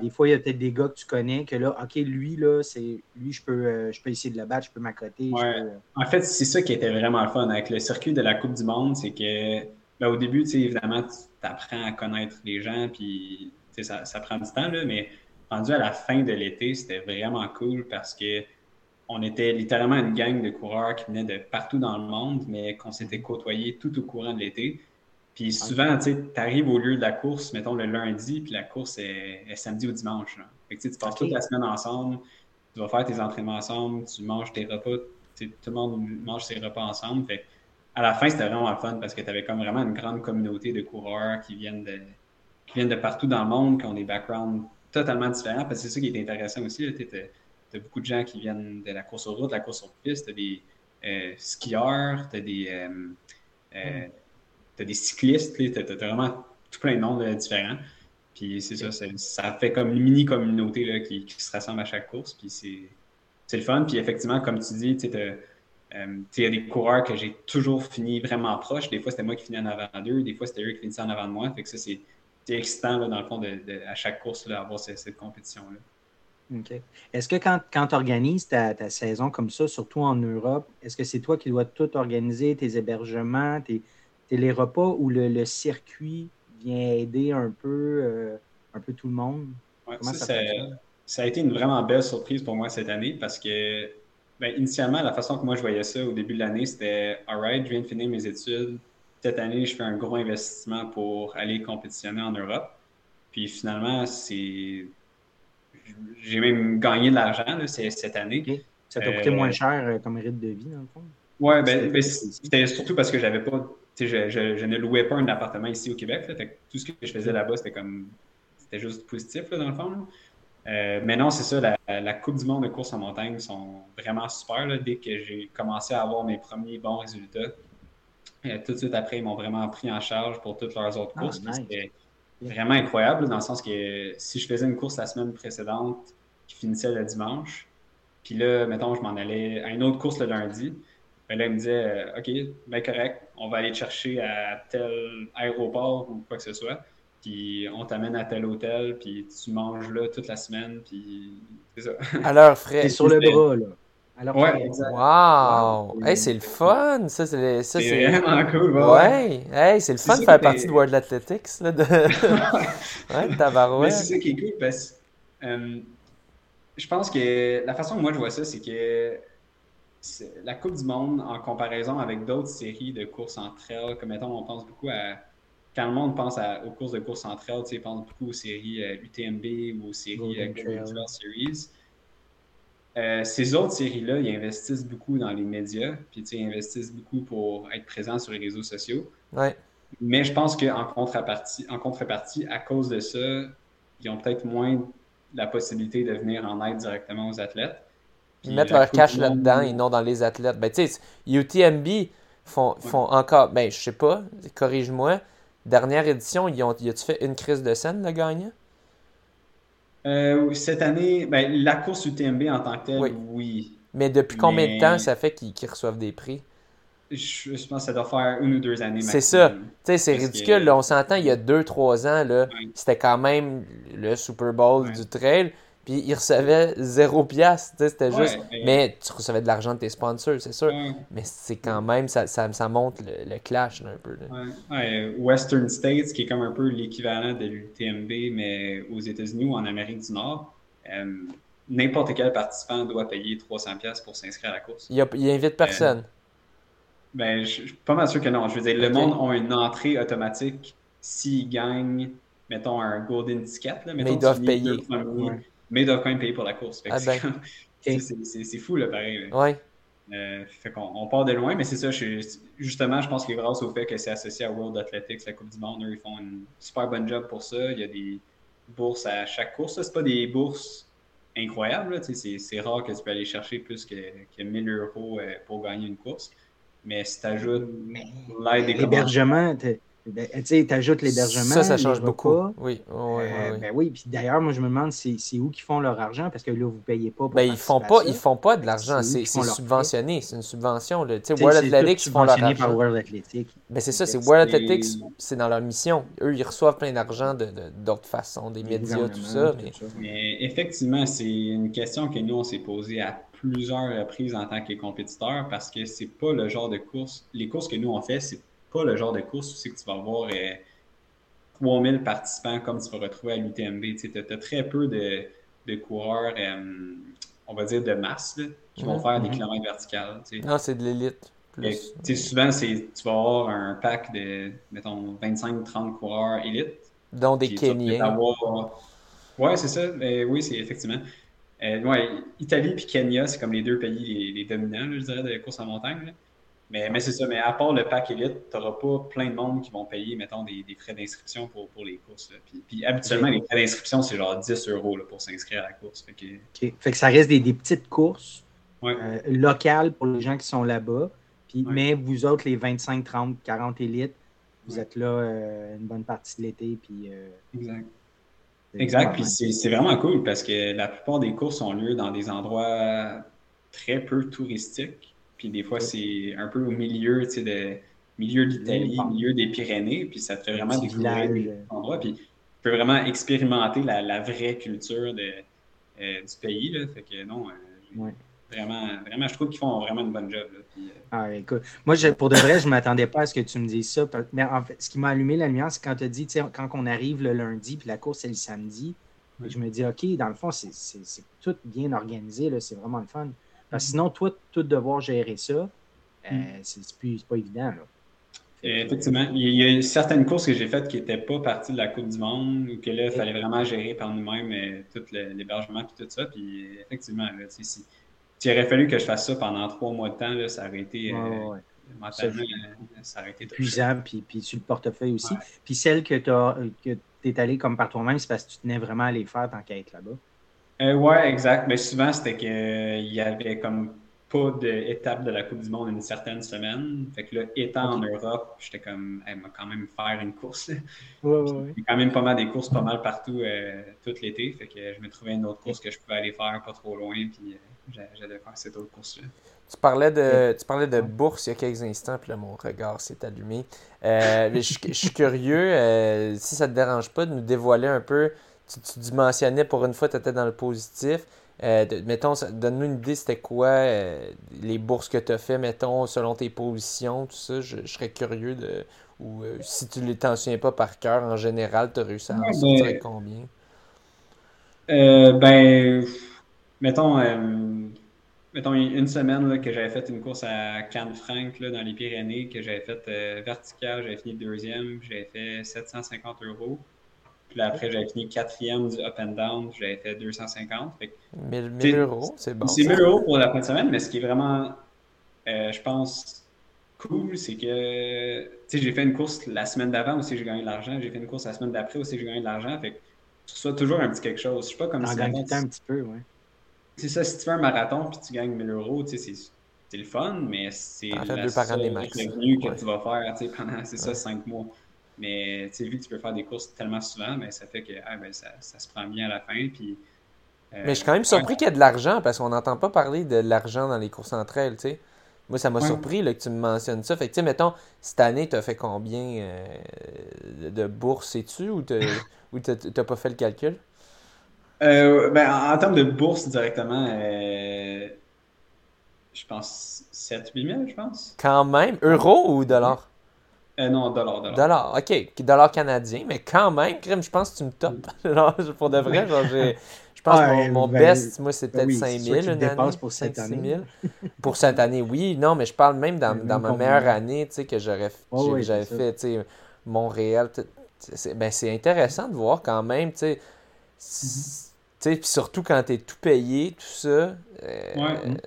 Des fois, il y a peut-être des gars que tu connais que là, OK, lui, là, c'est lui, je peux, euh, je peux essayer de le battre, je peux m'accoter. Euh. En fait, c'est ça qui était vraiment le fun avec le circuit de la Coupe du Monde, c'est que là, au début, tu sais, évidemment, tu apprends à connaître les gens, puis ça, ça prend du temps, là, mais rendu à la fin de l'été, c'était vraiment cool parce que on était littéralement une gang de coureurs qui venaient de partout dans le monde, mais qu'on s'était côtoyés tout au courant de l'été. Puis souvent, tu arrives au lieu de la course, mettons le lundi, puis la course est, samedi ou dimanche. Fait que, tu passes toute la semaine ensemble, tu vas faire tes entraînements ensemble, tu manges tes repas, tout le monde mange ses repas ensemble. Fait à la fin, c'était vraiment fun parce que tu avais comme vraiment une grande communauté de coureurs qui viennent de, qui viennent de partout dans le monde, qui ont des backgrounds totalement différents. Parce que c'est ça qui est intéressant aussi. Tu as beaucoup de gens qui viennent de la course sur route, de la course sur piste, tu as des euh, skieurs, tu as des. Euh, euh, as des cyclistes, tu as, vraiment tout plein de monde différents. Puis c'est ça, ça fait comme une mini communauté là, qui, se rassemble à chaque course. Puis c'est le fun. Puis effectivement, comme tu dis, tu euh, il y a des coureurs que j'ai toujours fini vraiment proche. Des fois, c'était moi qui finis en avant d'eux. Des fois, c'était eux qui finissaient en avant de moi. Fait que ça, c'est excitant, dans le fond, de, à chaque course, d'avoir cette, compétition-là. OK. Est-ce que quand, quand tu organises ta, saison comme ça, surtout en Europe, est-ce que c'est toi qui dois tout organiser, tes hébergements, tes, les repas, ou le, circuit vient aider un peu, euh, un peu tout le monde? ça, ça, ça, a été une vraiment belle surprise pour moi cette année parce que ben, initialement, la façon que moi je voyais ça au début de l'année, c'était Alright, je viens de finir mes études. Cette année, je fais un gros investissement pour aller compétitionner en Europe. Puis finalement, c'est. J'ai même gagné de l'argent cette année. Ça t'a coûté moins euh, cher euh, comme rythme de vie, dans le fond? Oui, ben, ben c'était surtout parce que j'avais pas. Je, je, je, ne louais pas un appartement ici au Québec. tout ce que je faisais là-bas, c'était comme. C'était juste positif, dans le fond. Euh, mais non, c'est ça, la, Coupe du monde de course en montagne sont vraiment super. dès que j'ai commencé à avoir mes premiers bons résultats, euh, tout de suite après, ils m'ont vraiment pris en charge pour toutes leurs autres ah, courses. Vraiment incroyable, dans le sens que si je faisais une course la semaine précédente qui finissait le dimanche, puis là, mettons, je m'en allais à une autre course le lundi, ben là, il me disait euh, OK, ben correct, on va aller te chercher à tel aéroport ou quoi que ce soit puis on t'amène à tel hôtel, puis tu manges là toute la semaine, puis c'est ça. À l'heure frais. Sur le bras, là. Alors, ouais. Wow! Hey, c'est le fun! Ça, c'est, ça, c'est... vraiment cool. Ouais! Hey, c'est le fun de faire partie de World Athletics. Là, de... ouais, tabarouette. Mais c'est ça qui est cool parce que euh, je pense que la façon que moi je vois ça, c'est que la Coupe du Monde, en comparaison avec d'autres séries de courses en trail, comme mettons, on pense beaucoup à quand le monde pense aux courses de course centrale, il pense beaucoup aux séries UTMB euh, ou aux séries euh, Series. Euh, ces autres séries-là, ils investissent beaucoup dans les médias, puis ils investissent beaucoup pour être présents sur les réseaux sociaux. Ouais. Mais je pense qu'en contrepartie, en contrepartie, à cause de ça, ils ont peut-être moins la possibilité de venir en aide directement aux athlètes. Ils mettent leur cash là-dedans et non dans les athlètes. Ben, tu sais, UTMB font, font encore, ben, je sais pas, corrige-moi, Dernière édition, y a-tu fait une crise de scène, le gagnant? Euh, cette année, ben, la course UTMB en tant que telle, oui. Mais depuis combien de temps ça fait qu'ils reçoivent des prix? Je, pense que ça doit faire une ou deux années. C'est ça. Tu sais, c'est ridicule. on s'entend, il y a deux, trois ans, c'était quand même le Super Bowl du trail. Puis ils recevaient zéro piastre, c'était juste. Mais... tu recevais de l'argent de tes sponsors, c'est sûr. Mais c'est quand même, ça, ça, ça monte le, clash un peu. Western States, qui est comme un peu l'équivalent de l'UTMB, mais aux États-Unis ou en Amérique du Nord, euh, n'importe quel participant doit payer 300$ pour s'inscrire à la course. Il, il invite personne. Euh, ben, je suis pas mal sûr que non. Je veux dire, le monde a une entrée automatique s'ils gagnent, mettons, un golden ticket. Là, mais ils doivent payer mais ils doivent quand même payer pour la course. Ah ben. c'est fou, là, pareil. Ouais. Euh, fait qu'on on part de loin, mais c'est ça. justement, je pense que grâce au fait que c'est associé à World Athletics, la Coupe du Monde, eux, ils font une super bonne job pour ça. Il y a des bourses à chaque course. C'est pas des bourses incroyables. C'est rare que tu peux aller chercher plus que, que 1000 euros euh, pour gagner une course. Mais si tu ajoutes l'aide des L'hébergement, tu sais, ajoutes l'hébergement. Ça, ça change beaucoup. Oui, euh, Ben oui, puis d'ailleurs, moi, je me demande, c'est où qu'ils font leur argent parce que là, vous ne payez pas pour ben, ils font pas, ils font pas de l'argent, c'est subventionné, c'est une subvention. Tu sais, World Athletics font leur argent. par World Athletics. Ben, c'est ça, c'est World Athletics, c'est dans leur mission. Eux, ils reçoivent plein d'argent d'autres de, façons, des médias, tout ça. Mais... mais effectivement, c'est une question que nous, on s'est posée à plusieurs reprises en tant que compétiteur parce que c'est pas le genre de course. Les courses que nous, on fait, c'est pas le genre de course où que tu vas avoir 3000 euh, participants comme tu vas retrouver à l'UTMB. Tu as, très peu de, de coureurs, euh, on va dire, de masse qui vont faire des mhm. kilomètres verticales. Non, c'est de l'élite. Souvent, tu vas avoir un pack de, mettons, 25-30 coureurs élites. Dont des Kenyans. Oui, c'est ça. Mais oui, c'est effectivement. Euh, ouais, Italie et Kenya, c'est comme les deux pays les, dominants, je dirais, de la course en montagne. Mais, c'est ça, mais à part le pack élite, tu n'auras pas plein de monde qui vont payer, mettons, des, frais d'inscription pour, les courses. Puis, habituellement, les frais d'inscription, c'est genre 10 euros pour s'inscrire à la course. Fait que, fait que ça reste des, petites courses euh, locales pour les gens qui sont là-bas. Mais vous autres, les 25, 30, 40 élites, vous êtes là euh, une bonne partie de l'été. Puis, euh, exact. Exact. Puis c'est vraiment cool parce que la plupart des courses ont lieu dans des endroits très peu touristiques. Puis des fois, c'est un peu au milieu, tu sais, de milieu d'Italie, milieu des Pyrénées. Puis ça te fait vraiment découvrir des endroits. Puis tu peux vraiment expérimenter la, vraie culture de, euh, du pays. Là. Fait que non, Vraiment, vraiment, je trouve qu'ils font vraiment une bonne job. Euh, ah, écoute, moi, pour de vrai, je ne m'attendais pas à ce que tu me dises ça. Mais en fait, ce qui m'a allumé la lumière, c'est quand tu as dit, quand on arrive le lundi, puis la course, est le samedi. Je me dis, OK, dans le fond, c'est tout bien organisé, c'est vraiment le fun. Parce que sinon, toi, tout devoir gérer ça, euh, mm. c'est pas évident. Là. Effectivement. Il y a certaines courses que j'ai faites qui n'étaient pas partie de la Coupe du Monde ou que là, il fallait vraiment gérer par nous-mêmes euh, tout l'hébergement et tout ça. Puis effectivement, là, si, s'il aurait fallu que je fasse ça pendant trois mois de temps, là, ça aurait été. Euh, mentalement, euh, ça aurait été Épuisant, puis, puis sur le portefeuille aussi. Puis celle que tu es allé comme par toi-même, c'est parce que tu tenais vraiment à les faire tant qu'à être là-bas. Euh, ouais, exact. Mais souvent, c'était qu'il y avait comme pas d'étape de la Coupe du Monde une certaine semaine. Fait que là, étant en Europe, j'étais comme, elle m'a quand même faire une course. Ouais, ouais, quand même pas mal des courses, pas mal partout tout l'été. Fait que je me trouvais une autre course que je pouvais aller faire pas trop loin. Puis j'allais faire cette autre course-là. Tu parlais, de, tu parlais de bourse il y a quelques instants, puis là, mon regard s'est allumé. Euh, je, suis curieux, euh, si ça ne te dérange pas, de nous dévoiler un peu. Tu, tu dimensionnais pour une fois, tu étais dans le positif. Euh, mettons, donne-nous une idée, c'était quoi les bourses que tu as fait, mettons, selon tes positions, tout ça. Je, serais curieux de. Ou si tu ne t'en souviens pas par cœur, en général, tu as réussi à en sortir ben, combien? ben mettons, euh, mettons une semaine là, que j'avais fait une course à Cannes-Franc dans les Pyrénées, que j'avais fait euh, vertical, j'avais fini deuxième, j'avais fait 750 euros. Puis là, après, j'avais fini quatrième du up and down, j'avais fait 250. 1000, euros, c'est bon. C'est 1000 euros pour la fin de semaine, mais ce qui est vraiment, euh, je pense, cool, c'est que, tu sais, j'ai fait une course la semaine d'avant aussi, j'ai gagné de l'argent. J'ai fait une course la semaine d'après aussi, j'ai gagné de l'argent. Fait que tu reçois toujours un petit quelque chose. Je sais pas comme si. un petit peu, ouais. C'est ça, si tu fais un marathon puis tu gagnes 1000 euros, c'est le fun, mais c'est le revenu que tu vas faire pendant, c'est ça, 5 mois. Mais vu que tu peux faire des courses tellement souvent, ben, ça fait que ah, ben, ça, ça, se prend bien à la fin. Puis, euh, mais je suis quand même surpris qu'il y ait de l'argent parce qu'on n'entend pas parler de l'argent dans les courses entre elles. Moi, ça m'a surpris là, que tu me mentionnes ça. Fait que, mettons, cette année, tu as fait combien euh, de bourses, sais-tu, ou tu n'as pas fait le calcul? Euh, ben, en, termes de bourse directement, je pense 7-8 000, je pense. Quand même. Euros ou dollars? Euh, non, dollars. Dollars, dollar, ok. Dollars canadiens, mais quand même, crème, je pense que tu me topes. pour de vrai, genre, j'ai. Je pense que mon, ben, best, moi, c'est peut-être 5 000 une année. pour cette année. pour cette année, oui. Non, mais je parle même dans, dans ma meilleure année, tu sais, que j'aurais j'avais fait, tu sais, Montréal. C'est ben, intéressant de voir quand même, tu sais. Mm-hmm. Puis surtout quand tu es tout payé, tout ça. Euh, ouais.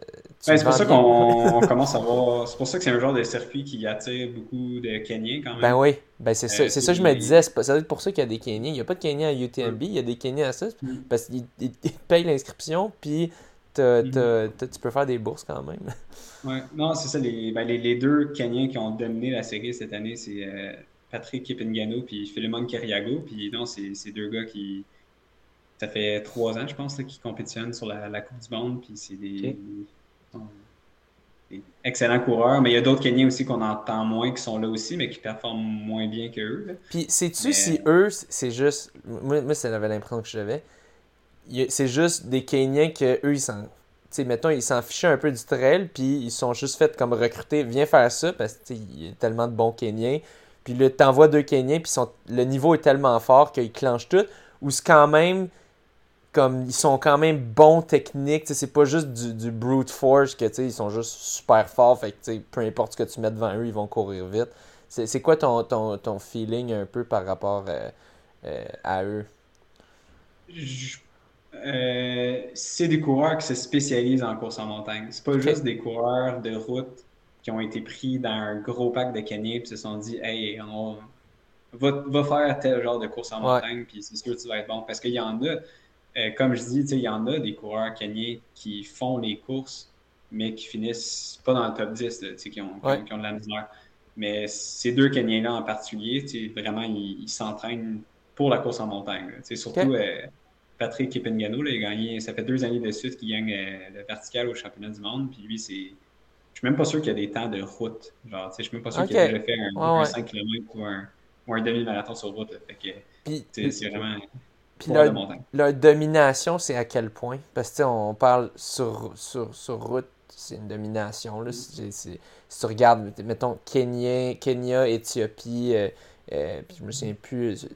Ben, c'est pour ça qu'on commence à voir. C'est pour ça que c'est un genre de circuit qui attire beaucoup de Kenyans quand même. Ben oui, ben c'est ça, c'est ça que je me disais. C'est pour ça qu'il y a des Kenyans. Il n'y a pas de Kenyans à UTMB, il y a des Kenyans à ça. Parce qu'ils payent l'inscription, puis mm-hmm. tu peux faire des bourses quand même. Ouais, non, c'est ça. Les, ben, les, les, deux Kenyans qui ont dominé la série cette année, c'est euh, Patrick Kipengano puis Philemon Kariago. Puis non, c'est deux gars qui ça fait trois ans, je pense, qu'ils compétitionnent sur la, Coupe du Monde. Puis c'est des, excellents coureurs. Mais il y a d'autres Kenyans aussi qu'on entend moins, qui sont là aussi, mais qui performent moins bien qu'eux. Puis sais-tu si eux, c'est juste. Moi, moi avait l'impression que j'avais. C'est juste des Kenyans que eux, ils s'en. sais, mettons, ils s'en fichaient un peu du trail, puis ils sont juste fait comme recruter, viens faire ça, parce qu'il y a tellement de bons Kenyans. Puis là, t'envoies deux Kenyans, puis sont... le niveau est tellement fort qu'ils clenchent tout. Ou c'est quand même comme ils sont quand même bons techniques. C'est pas juste du, brute force que ils sont juste super forts. Fait que peu importe ce que tu mets devant eux, ils vont courir vite. C'est quoi ton, ton, feeling un peu par rapport euh, euh, à eux? Euh, c'est des coureurs qui se spécialisent en course en montagne. C'est pas juste des coureurs de route qui ont été pris dans un gros pack de canyons et se sont dit Hey, on va, faire tel genre de course en montagne, puis c'est sûr que tu vas être bon. Parce qu'il y en a euh, comme je dis, il y en a des coureurs kenyans qui font les courses, mais qui finissent pas dans le top 10, qui, ont, qui, ont, de la misère. Mais ces deux Kenyans-là en particulier, vraiment, ils s'entraînent pour la course en montagne. Surtout euh, Patrick Kipengano, il a gagné, ça fait deux années de suite qu'il gagne euh, le vertical au championnat du monde. Puis lui, c'est. Je suis même pas sûr qu'il y a des temps de route. Genre, je suis même pas sûr qu'il a déjà fait un, 5 km ou un, un demi-marathon sur route. c'est vraiment. Puis leur, leur, domination, c'est à quel point? Parce que on parle sur, sur, sur route, c'est une domination. Là. si tu regardes, mettons, Kenya, Kenya Éthiopie, euh, euh, puis je me souviens plus. Euh,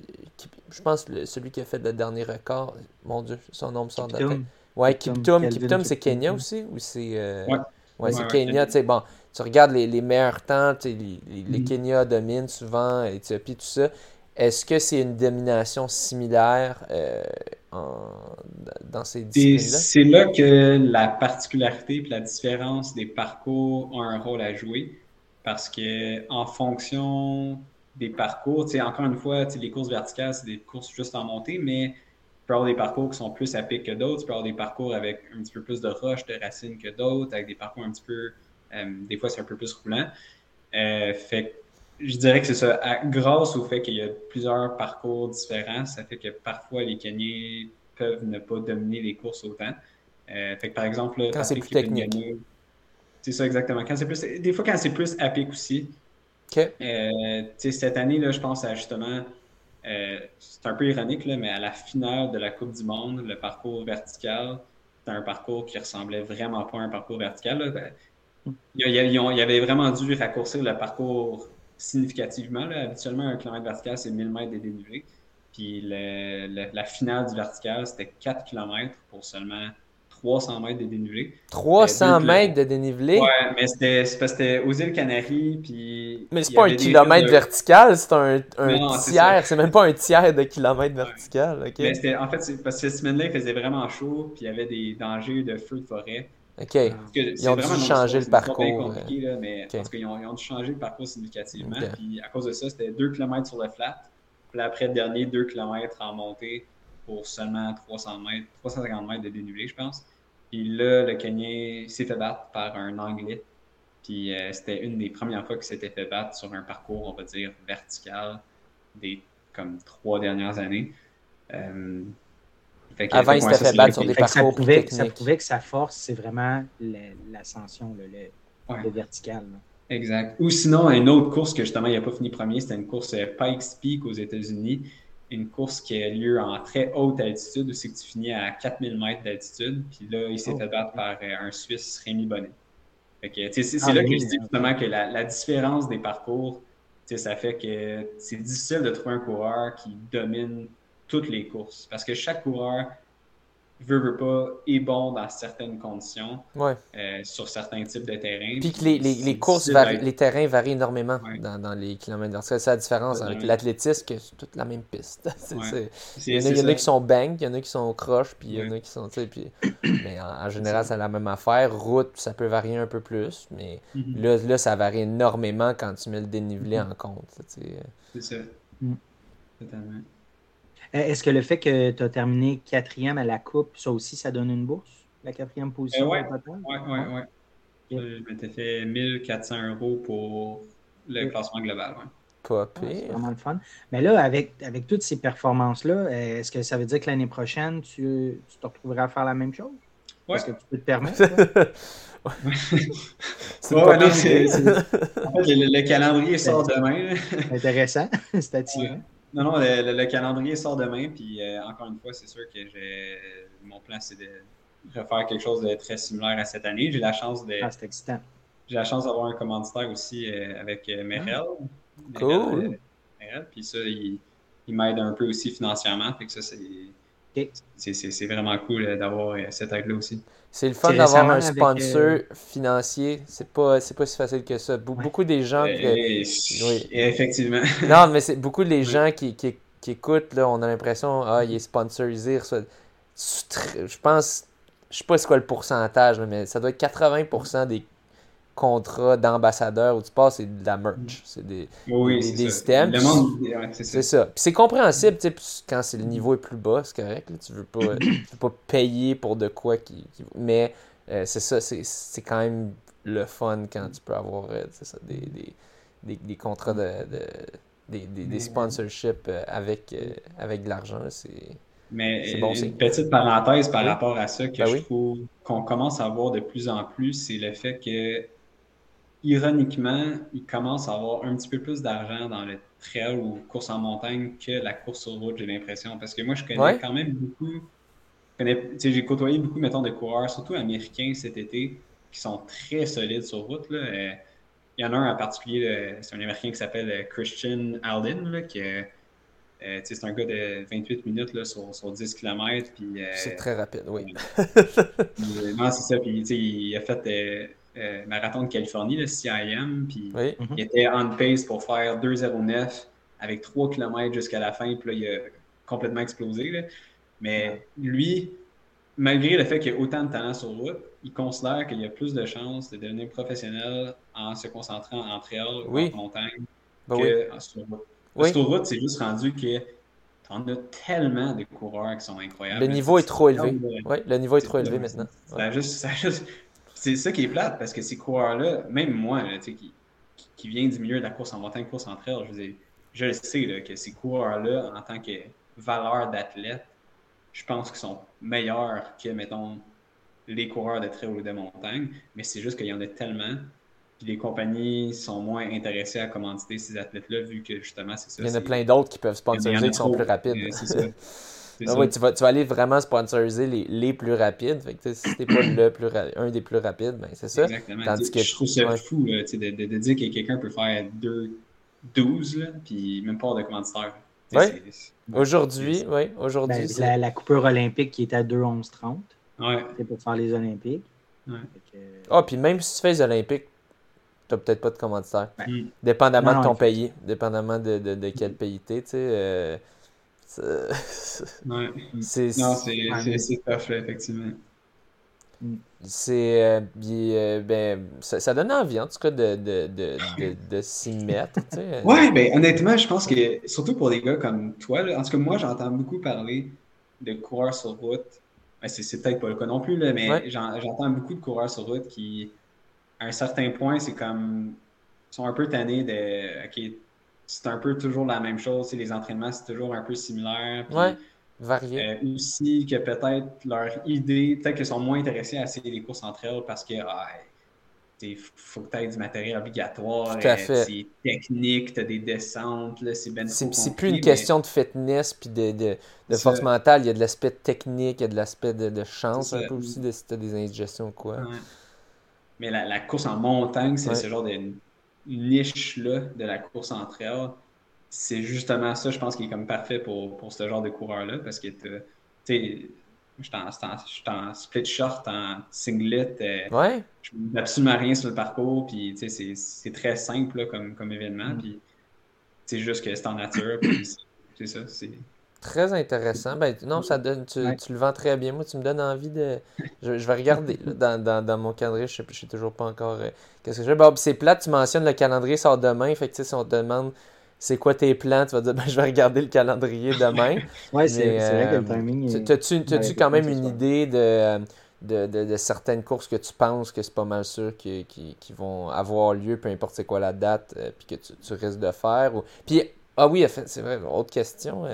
je pense que celui qui a fait le dernier record, mon Dieu, son nom me sort de la tête. Ouais, Kiptum. Kiptum, c'est Kenya aussi Ou c'est. Euh, ouais, c'est Kenya. Tu sais, bon, tu regardes les, les meilleurs temps, les, les, les, mm. Kenya dominent souvent, Éthiopie, tout ça. Est-ce que c'est une domination similaire en, dans ces disciplines-là? C'est là que la particularité et la différence des parcours ont un rôle à jouer. Parce que en fonction des parcours. Encore une fois, les courses verticales, c'est des courses juste en montée, mais tu peux avoir des parcours qui sont plus à pic que d'autres. Tu peux avoir des parcours avec un petit peu plus de roches, de racines que d'autres, avec des parcours un petit peu. Euh, des fois, c'est un peu plus roulant. Euh, fait je dirais que c'est ça. grâce au fait qu'il y a plusieurs parcours différents, ça fait que parfois les Kenyans peuvent ne pas dominer les courses autant. Euh, fait que par exemple, quand c'est plus technique. C'est ça exactement. Quand c'est plus, des fois, quand c'est plus à pic aussi, euh, cette année, là, je pense à justement, euh, c'est un peu ironique, là, mais à la finale de la Coupe du Monde, le parcours vertical, c'était un parcours qui ressemblait vraiment pas à un parcours vertical. Il, y avait vraiment dû raccourcir le parcours significativement. Habituellement, un kilomètre vertical, c'est 1000 mètres de dénivelé. Puis la finale du vertical, c'était 4 km pour seulement 300 mètres de dénivelé. 300 euh, mètres de dénivelé? Ouais, mais c'était parce que c'était aux îles Canaries, puis... Mais c'est pas un kilomètre vertical, c'est un, un tiers, c'est même pas un tiers de kilomètre vertical, ok? Mais c'était, en fait, parce que cette semaine-là, il faisait vraiment chaud, puis il y avait des dangers de feu de forêt. OK. Ils ont dû changer le parcours. C'est compliqué, là, mais parce qu'ils ont, ils ont, dû changer le parcours significativement, puis à cause de ça, c'était 2 km sur le flat, puis après le dernier, 2 km en montée pour seulement 300 mètres, 350 mètres de dénivelé, je pense. Puis là, le Kenyan s'est fait battre par un Anglais. Puis euh, c'était une des premières fois qu'il s'était fait battre sur un parcours, on va dire, vertical des comme trois dernières années. Euh, Avant, il s'était fait battre sur des parcours ça prouvait, ça prouvait que sa force, c'est vraiment l'ascension, le, vertical. Exact. Ou sinon, une autre course que justement, il n'a pas fini premier, c'était une course euh, Pikes Peak aux États-Unis une course qui a lieu en très haute altitude, où c'est que tu finis à 4000 mètres d'altitude. Puis là, il s'est oh. fait battre par euh, un Suisse, Rémi Bonnet. c'est ah, là que je dis justement que la, différence des parcours, ça fait que c'est difficile de trouver un coureur qui domine toutes les courses. Parce que chaque coureur veut, veut pas, est bon dans certaines conditions, euh, sur certains types de terrains. Puis que les, les, les courses, les terrains varient énormément dans, dans, les kilomètres. C'est ça la différence avec l'athlétisme, que c'est toute la même piste. il y en a, qui sont bang, il y en a qui sont croches, puis il y en a qui sont. Puis... mais en, général, c'est la même affaire. Route, ça peut varier un peu plus, mais mm-hmm. là, là, ça varie énormément quand tu mets le dénivelé mm-hmm. en compte. C'est ça. Mm. Totalement. Euh, est-ce que le fait que tu as terminé quatrième à la Coupe, ça aussi, ça donne une bourse, la quatrième position? oui, oui, oui. Je m'étais fait 1400 euros pour le classement global. Ouais. Pas pire. c'est vraiment le fun. Mais là, avec, avec toutes ces performances-là, euh, est-ce que ça veut dire que l'année prochaine, tu, tu, te retrouveras à faire la même chose? Ouais. Est-ce que tu peux te permettre? c'est ouais, non, c'est, En fait, le, calendrier sort demain. Intéressant, c'est attirant. Non, non, le, calendrier sort demain, puis euh, encore une fois, c'est sûr que mon plan, c'est de refaire quelque chose de très similaire à cette année. J'ai la chance de. Ah, c'est excitant. J'ai la chance d'avoir un commanditaire aussi euh, avec euh, Merel. Cool. Merel, puis ça, il, il m'aide un peu aussi financièrement, fait que ça, c'est. C'est vraiment cool d'avoir cette aide-là aussi. C'est le fun d'avoir un sponsor financier. C'est pas, pas si facile que ça. Beaucoup des gens. oui. Effectivement. non, mais c'est beaucoup des gens qui, qui, qui, écoutent, là, on a l'impression, ah, il est sponsorisé. Je pense, je sais pas c'est quoi le pourcentage, mais ça doit être 80% des contrat d'ambassadeur où tu passes, c'est de la merch. C'est des, oui, des, systèmes. c'est ça. c'est compréhensible, quand c'est le niveau est plus bas, c'est correct. tu veux pas, veux pas payer pour de quoi qui. mais euh, c'est ça, c'est quand même le fun quand tu peux avoir euh, ça, des, des, des, contrats de, des, des, sponsorships euh, avec, euh, avec de l'argent. C'est. Mais bon, une petite parenthèse par rapport à ça que ben je trouve qu'on commence à voir de plus en plus, c'est le fait que, ironiquement, il commence à avoir un petit peu plus d'argent dans le trail ou course en montagne que la course sur route, j'ai l'impression. Parce que moi, je connais quand même beaucoup. J'ai côtoyé beaucoup, mettons, de coureurs, surtout américains cet été, qui sont très solides sur route. Là. Euh, il y en a un en particulier, c'est un Américain qui s'appelle euh, Christian Alden, qui euh, c'est un gars de 28 minutes là, sur, 10 km. c'est très rapide, oui. non, c'est ça. Puis, il a fait marathon de Californie, le CIM, puis il était on pace pour faire 2,09 avec 3 km jusqu'à la fin, puis là, il a complètement explosé. Mais lui, malgré le fait qu'il y a autant de talent sur route, il considère qu'il y a plus de chances de devenir professionnel en se concentrant en trail ou en montagne ben que sur route. Sur route, c'est juste rendu que tu en as tellement de coureurs qui sont incroyables. Le niveau est trop élevé. Oui, le niveau est trop élevé maintenant. C'est ça qui est plate parce que ces coureurs-là, même moi, qui, qui vient du milieu de la course en montagne, course en trail, je, je le sais que ces coureurs-là, en tant que valeur d'athlète, je pense qu'ils sont meilleurs que, mettons, les coureurs de trail ou de montagne, mais c'est juste qu'il y en a tellement. Puis les compagnies sont moins intéressées à commanditer ces athlètes-là, vu que justement, c'est ça. Il y en a plein d'autres qui peuvent sponsoriser qui sont plus rapides. c'est ça. Ah tu, vas, tu vas aller vraiment sponsoriser les, les plus rapides. Fait que, si t'es pas le plus un des plus rapides, ben c'est ça. Exactement. Tandis que, je trouve ça fou là, de, de, de, dire que quelqu'un peut faire 2, 12, puis même pas de commanditaire. Oui. Aujourd'hui, oui. Aujourd'hui. Ben, la, la, coupure olympique qui est à 2-11-30. Ouais. C'est pour faire les Olympiques. Ah, oh, puis même si tu fais les Olympiques, tu n'as peut-être pas de commanditaire. Hmm. Dépendamment de ton pays. Dépendamment de, de, de quel pays tu es, tu sais. Euh, ouais. C'est non, c'est tough, effectivement. C'est. Euh, euh, ben, ça, ça, donne envie, en tout cas, de, de, de, de s'y mettre. Tu sais. Ouais, ben, honnêtement, je pense que, surtout pour des gars comme toi, là, en tout cas, moi, j'entends beaucoup parler de coureurs sur route c'est peut-être pas le cas non plus, là, mais j'entends beaucoup de coureurs sur route qui, à un certain point, c'est comme. sont un peu tannés de. OK, c'est un peu toujours la même chose. Les entraînements, c'est toujours un peu similaire. Puis, ouais, varié. Euh, aussi que peut-être leur idée, peut-être qu'ils sont moins intéressés à essayer les courses entre elles parce que ah, il faut que tu aies du matériel obligatoire. Tout à fait. C'est technique, tu as des descentes, c'est ben C'est plus une question de fitness puis de, de, de force mentale. Il y a de l'aspect technique, il y a de l'aspect de, de, chance un peu aussi de si tu as des indigestions ou quoi. Mais la, la, course en montagne, c'est ce genre de niche-là de la course en trail. C'est justement ça, je pense, qui est comme parfait pour, pour ce genre de coureur-là parce que tu je suis en, split short, en singlet. Euh, ouais. Je ne absolument rien sur le parcours. Puis, c'est très simple comme, comme événement. Mm. Puis, c'est juste que c'est en nature. c'est ça. Très intéressant. Ben, non, ça donne, tu, tu, le vends très bien. Moi, tu me donnes envie de. Je, vais regarder dans, dans, dans, mon calendrier. Je ne sais, toujours pas encore euh, qu'est-ce que je. Bon, c'est plate, tu mentionnes le calendrier sort demain. Fait que, si on te demande c'est quoi tes plans, tu vas dire, ben, je vais regarder le calendrier demain. oui, c'est vrai que le euh, timing. As-tu quand même une idée de, de, de, certaines courses que tu penses que c'est pas mal sûr qui, qui, vont avoir lieu, peu importe c'est quoi la date, euh, puis que tu, tu, risques de faire? Ou... Puis, ah oui, c'est vrai, autre question.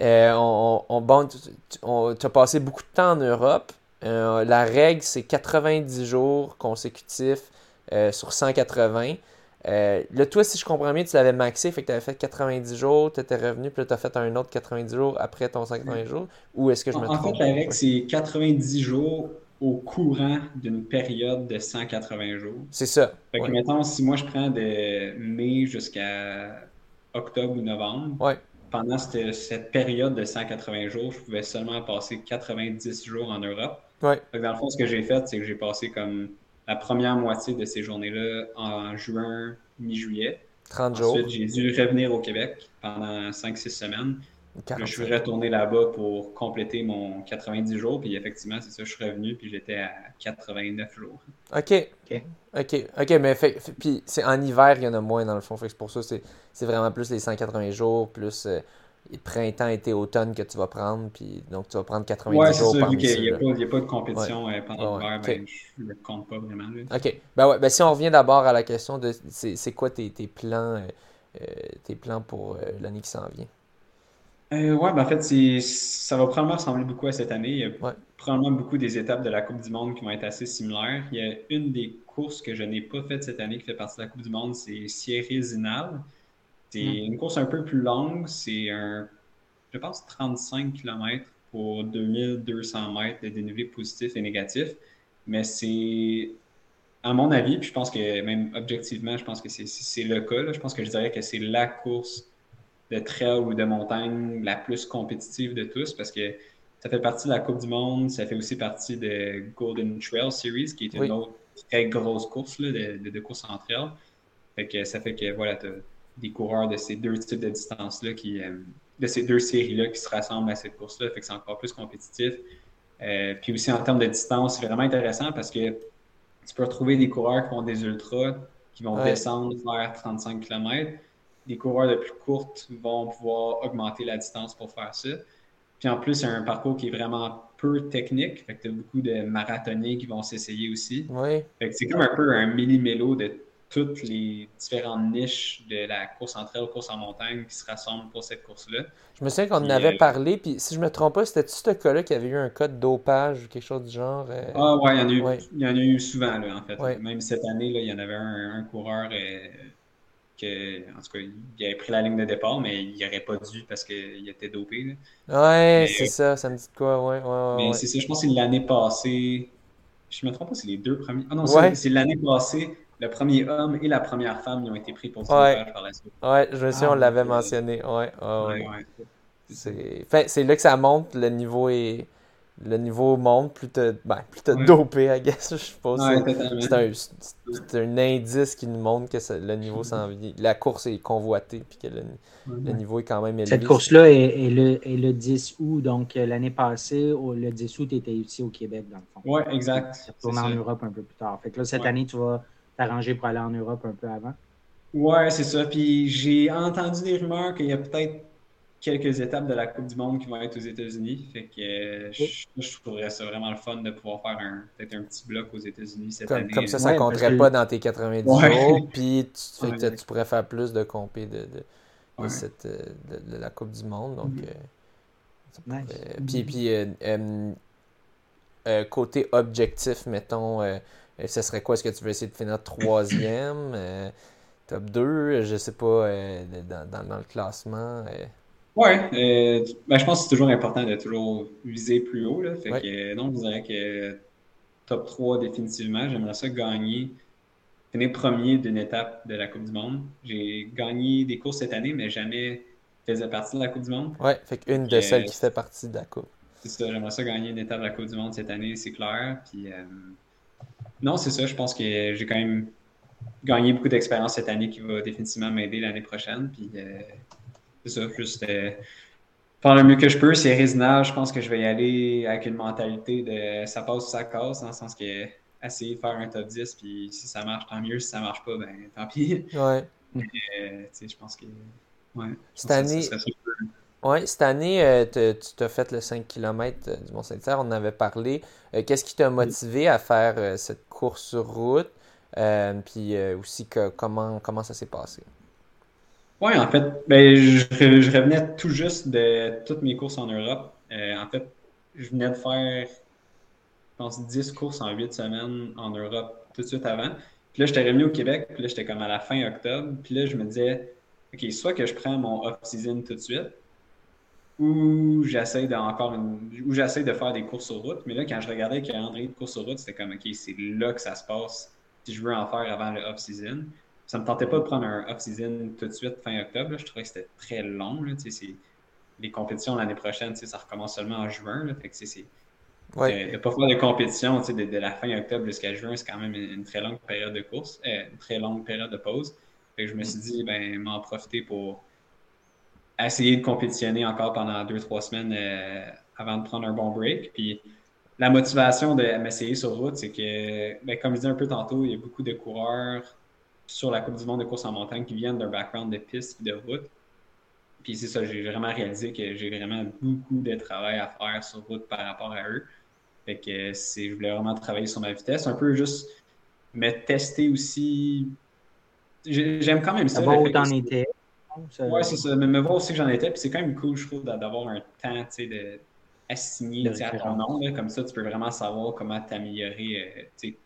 Euh, on, on, bon, tu as passé beaucoup de temps en Europe. la règle, c'est 90 jours consécutifs sur 180. Euh, là, toi, si je comprends bien, tu l'avais maxé, fait que tu avais fait 90 jours, tu étais revenu, puis tu as fait un autre 90 jours après ton 180 jours, ou est-ce que je me trompe? En fait, la règle, c'est 90 jours au courant d'une période de 180 jours. C'est ça. Fait que, mettons, si moi je prends de mai jusqu'à octobre ou novembre, pendant cette, cette, période de 180 jours, je pouvais seulement passer 90 jours en Europe. Ouais. Que dans le fond, ce que j'ai fait, c'est que j'ai passé comme la première moitié de ces journées-là en juin, mi-juillet. 30 jours. Ensuite, j'ai dû revenir au Québec pendant 5-6 semaines. Je suis retourné là-bas pour compléter mon 90 jours. Puis effectivement, c'est ça, je suis revenu. Puis j'étais à 89 jours. OK. OK. OK. mais puis c'est en hiver, il y en a moins dans le fond. Fait que c'est pour ça c'est, c'est vraiment plus les 180 jours, plus. Euh, printemps, été, automne que tu vas prendre, puis donc tu vas prendre 90 ouais, jours ça, vu qu'il n'y a, a, pas de compétition euh, pendant l'hiver, ben, je ne le compte pas vraiment. OK. Ben ouais, ben si on revient d'abord à la question de c'est quoi tes, tes plans, euh, tes plans pour l'année qui s'en vient? Euh, oui, ben en fait, ça va probablement ressembler beaucoup à cette année. Il y a probablement beaucoup des étapes de la Coupe du Monde qui vont être assez similaires. Il y a une des courses que je n'ai pas faites cette année qui fait partie de la Coupe du Monde, c'est Sierra Zinal. C'est hmm. une course un peu plus longue. C'est un, je pense, 35 km pour 2200 mètres de dénivelé positif et négatif. Mais c'est, à mon avis, puis je pense que même objectivement, je pense que c'est le cas. Je pense que je dirais que c'est la course de trail ou de montagne la plus compétitive de tous parce que ça fait partie de la Coupe du Monde, ça fait aussi partie de Golden Trail Series, qui est une autre très grosse course là, de, de, course en trail. Fait que ça fait que voilà, tu as des coureurs de ces deux types de distances-là qui euh, de ces deux séries-là qui se rassemblent à cette course-là. Fait que c'est encore plus compétitif. Euh, puis aussi en termes de distance, c'est vraiment intéressant parce que tu peux retrouver des coureurs qui font des ultras, qui vont descendre vers 35 km les coureurs de plus courtes vont pouvoir augmenter la distance pour faire ça. Puis en plus, c'est un parcours qui est vraiment peu technique. Fait que tu as beaucoup de marathoniens qui vont s'essayer aussi. Oui. Fait que c'est comme un peu un mini-mélo de toutes les différentes niches de la course en trail, course en montagne qui se rassemblent pour cette course-là. Je me souviens qu'on en avait euh, parlé, puis si je me trompe pas, c'était-tu ce cas-là qui avait eu un cas de dopage ou quelque chose du genre? Euh? Ah ouais, il y en a eu, il y en a eu souvent, là, en fait. Même cette année, là, il y en avait un, coureur... Euh, en tout cas, il avait pris la ligne de départ, mais il n'aurait pas dû parce qu'il était dopé. Ouais, c'est ça, ça me dit quoi, ouais, ouais, Mais c'est ça, je pense que c'est l'année passée. Je me trompe pas, c'est les deux premiers. Ah non, c'est l'année passée, le premier homme et la première femme ont été pris pour ce ouais. par la suite. Ouais, je me souviens, on ah, l'avait mentionné. Ouais, ouais, ouais. C'est là que ça monte, le niveau est le niveau monte, plus t'as ben, dopé, I guess, je suppose. c'est un, indice qui nous montre que le niveau s'en vient. La course est convoitée, puis que le, niveau est quand même élevé. Cette course-là est, le, le, 10 août, donc euh, l'année passée, le 10 août, tu étais ici au Québec, dans le fond. Oui, exact. Tu retournes en Europe un peu plus tard. Fait que là, cette année, tu vas t'arranger pour aller en Europe un peu avant. Ouais, c'est ça. Puis j'ai entendu des rumeurs qu'il y a peut-être quelques étapes de la Coupe du Monde qui vont être aux États-Unis. Fait que euh, je, trouverais ça vraiment le fun de pouvoir faire un, peut-être un petit bloc aux États-Unis cette comme, année. Comme ça, ça ne compterait pas dans tes 90 jours. Puis tu, fait que tu pourrais faire plus de compé de, de, cette, euh, de, la Coupe du Monde. Donc, mm-hmm. euh, puis, puis côté objectif, mettons, ce serait quoi? Est-ce que tu veux essayer de finir troisième? top 2, je sais pas, dans, dans, dans, le classement. Oui, euh, ben, je pense que c'est toujours important de toujours viser plus haut. Là. Fait que, non, je dirais que top 3 définitivement. J'aimerais ça gagner, finir premier d'une étape de la Coupe du Monde. J'ai gagné des courses cette année, mais jamais faisait partie de la Coupe du Monde. Oui, fait qu'une de celles qui fait partie de la Coupe. C'est ça, j'aimerais ça gagner une étape de la Coupe du Monde cette année, c'est clair. Puis, euh, non, c'est ça, je pense que j'ai quand même gagné beaucoup d'expérience cette année qui va définitivement m'aider l'année prochaine. Puis, euh, c'est ça, juste euh, faire le mieux que je peux. C'est résinable. Je pense que je vais y aller avec une mentalité de ça passe ou ça casse, dans le sens que essayer de faire un top 10, puis si ça marche, tant mieux. Si ça marche pas, ben tant pis. Ouais. Euh, je pense que. Ouais, cette année. Ouais, cette année, euh, tu t'as fait le 5 km du Mont-Saint-Hilaire, on en avait parlé. Qu'est-ce qui t'a motivé à faire cette course sur route? puis aussi, que, comment, comment ça s'est passé? Oui, en fait, ben, je, revenais tout juste de toutes mes courses en Europe. Euh, en fait, je venais de faire, je pense, 10 courses en 8 semaines en Europe tout de suite avant. Puis là, j'étais revenu au Québec, puis là, j'étais comme à la fin octobre. Puis là, je me disais, OK, soit que je prends mon off-season tout de suite, ou j'essaie de encore ou j'essaie de faire des courses sur route. Mais là, quand je regardais le calendrier de courses sur route, c'était comme OK, c'est là que ça se passe si je veux en faire avant le off-season ça me tentait pas de prendre un off-season tout de suite fin octobre. Je trouvais que c'était très long. les compétitions l'année prochaine, ça recommence seulement en juin. Là, fait que c'est, ouais. de ne pas faire de compétition de, de, la fin octobre jusqu'à juin, c'est quand même une, très longue période de course, euh, une très longue période de pause. Fait je me suis dit, ben, m'en profiter pour essayer de compétitionner encore pendant deux, trois semaines euh, avant de prendre un bon break. Puis la motivation de m'essayer sur route, c'est que, ben, comme je disais un peu tantôt, il y a beaucoup de coureurs sur la Coupe du Monde de course en montagne qui viennent d'un background de piste et de route. puis c'est ça, j'ai vraiment réalisé que j'ai vraiment beaucoup de travail à faire sur route par rapport à eux. Fait que c'est, je voulais vraiment travailler sur ma vitesse, un peu juste me tester aussi. J'aime quand même ça. Voir où t'en étais. Ouais, c'est ça. Mais me voir aussi que j'en étais. Puis c'est quand même cool, je trouve, d'avoir un temps, tu sais, de assigné à ton nom. Comme ça, tu peux vraiment savoir comment t'améliorer. Euh, tu sais,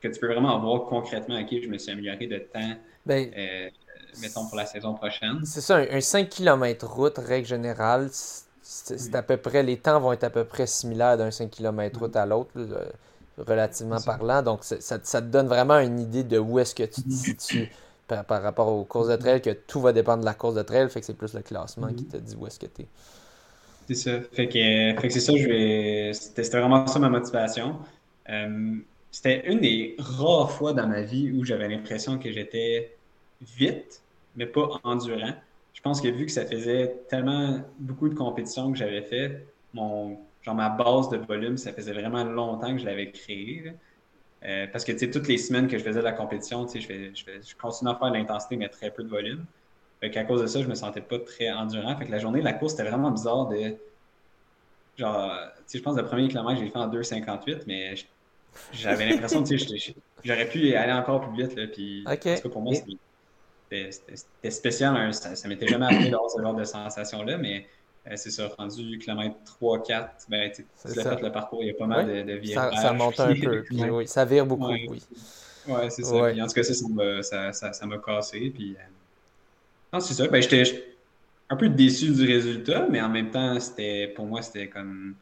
que tu peux vraiment voir concrètement, OK, je me suis amélioré de temps. Ben, euh, mettons pour la saison prochaine. C'est ça, un, 5 km route, règle générale, c'est à peu près, les temps vont être à peu près similaires d'un 5 km route à l'autre, relativement parlant. Donc, ça, te donne vraiment une idée de où est-ce que tu te situes par, rapport aux courses de trail, que tout va dépendre de la course de trail, fait que c'est plus le classement qui te dit où est-ce que tu es. C'est ça. Fait que, fait que c'est ça, je vais. C'était vraiment ça ma motivation. Euh, c'était une des rares fois dans ma vie où j'avais l'impression que j'étais vite, mais pas endurant. Je pense que vu que ça faisait tellement beaucoup de compétitions que j'avais fait, mon genre ma base de volume, ça faisait vraiment longtemps que je l'avais créé. Euh, parce que toutes les semaines que je faisais de la compétition, tu sais, je, je, je continuais à faire de l'intensité, mais très peu de volume. Fait qu'à cause de ça, je me sentais pas très endurant. Fait que la journée de la course, c'était vraiment bizarre de. Genre, je pense que le premier kilomètre, j'ai fait en 2,58, mais j'avais l'impression, tu sais, j'aurais pu aller encore plus vite. Là, puis, parce que pour moi, c'était spécial. Hein, ça, ça m'était jamais arrivé d'avoir ce genre de sensation-là, mais euh, c'est ça, rendu kilomètre 3-4, ben, tu fait le parcours, il y a pas mal de, de virages. Ça, ça monte un peu, puis, oui, ça vire beaucoup, ouais. oui. Ouais, c'est ça. en tout cas, ça, ça, ça m'a cassé. Puis, euh... c'est ça. Ben, j'étais un peu déçu du résultat, mais en même temps, c'était pour moi, c'était comme.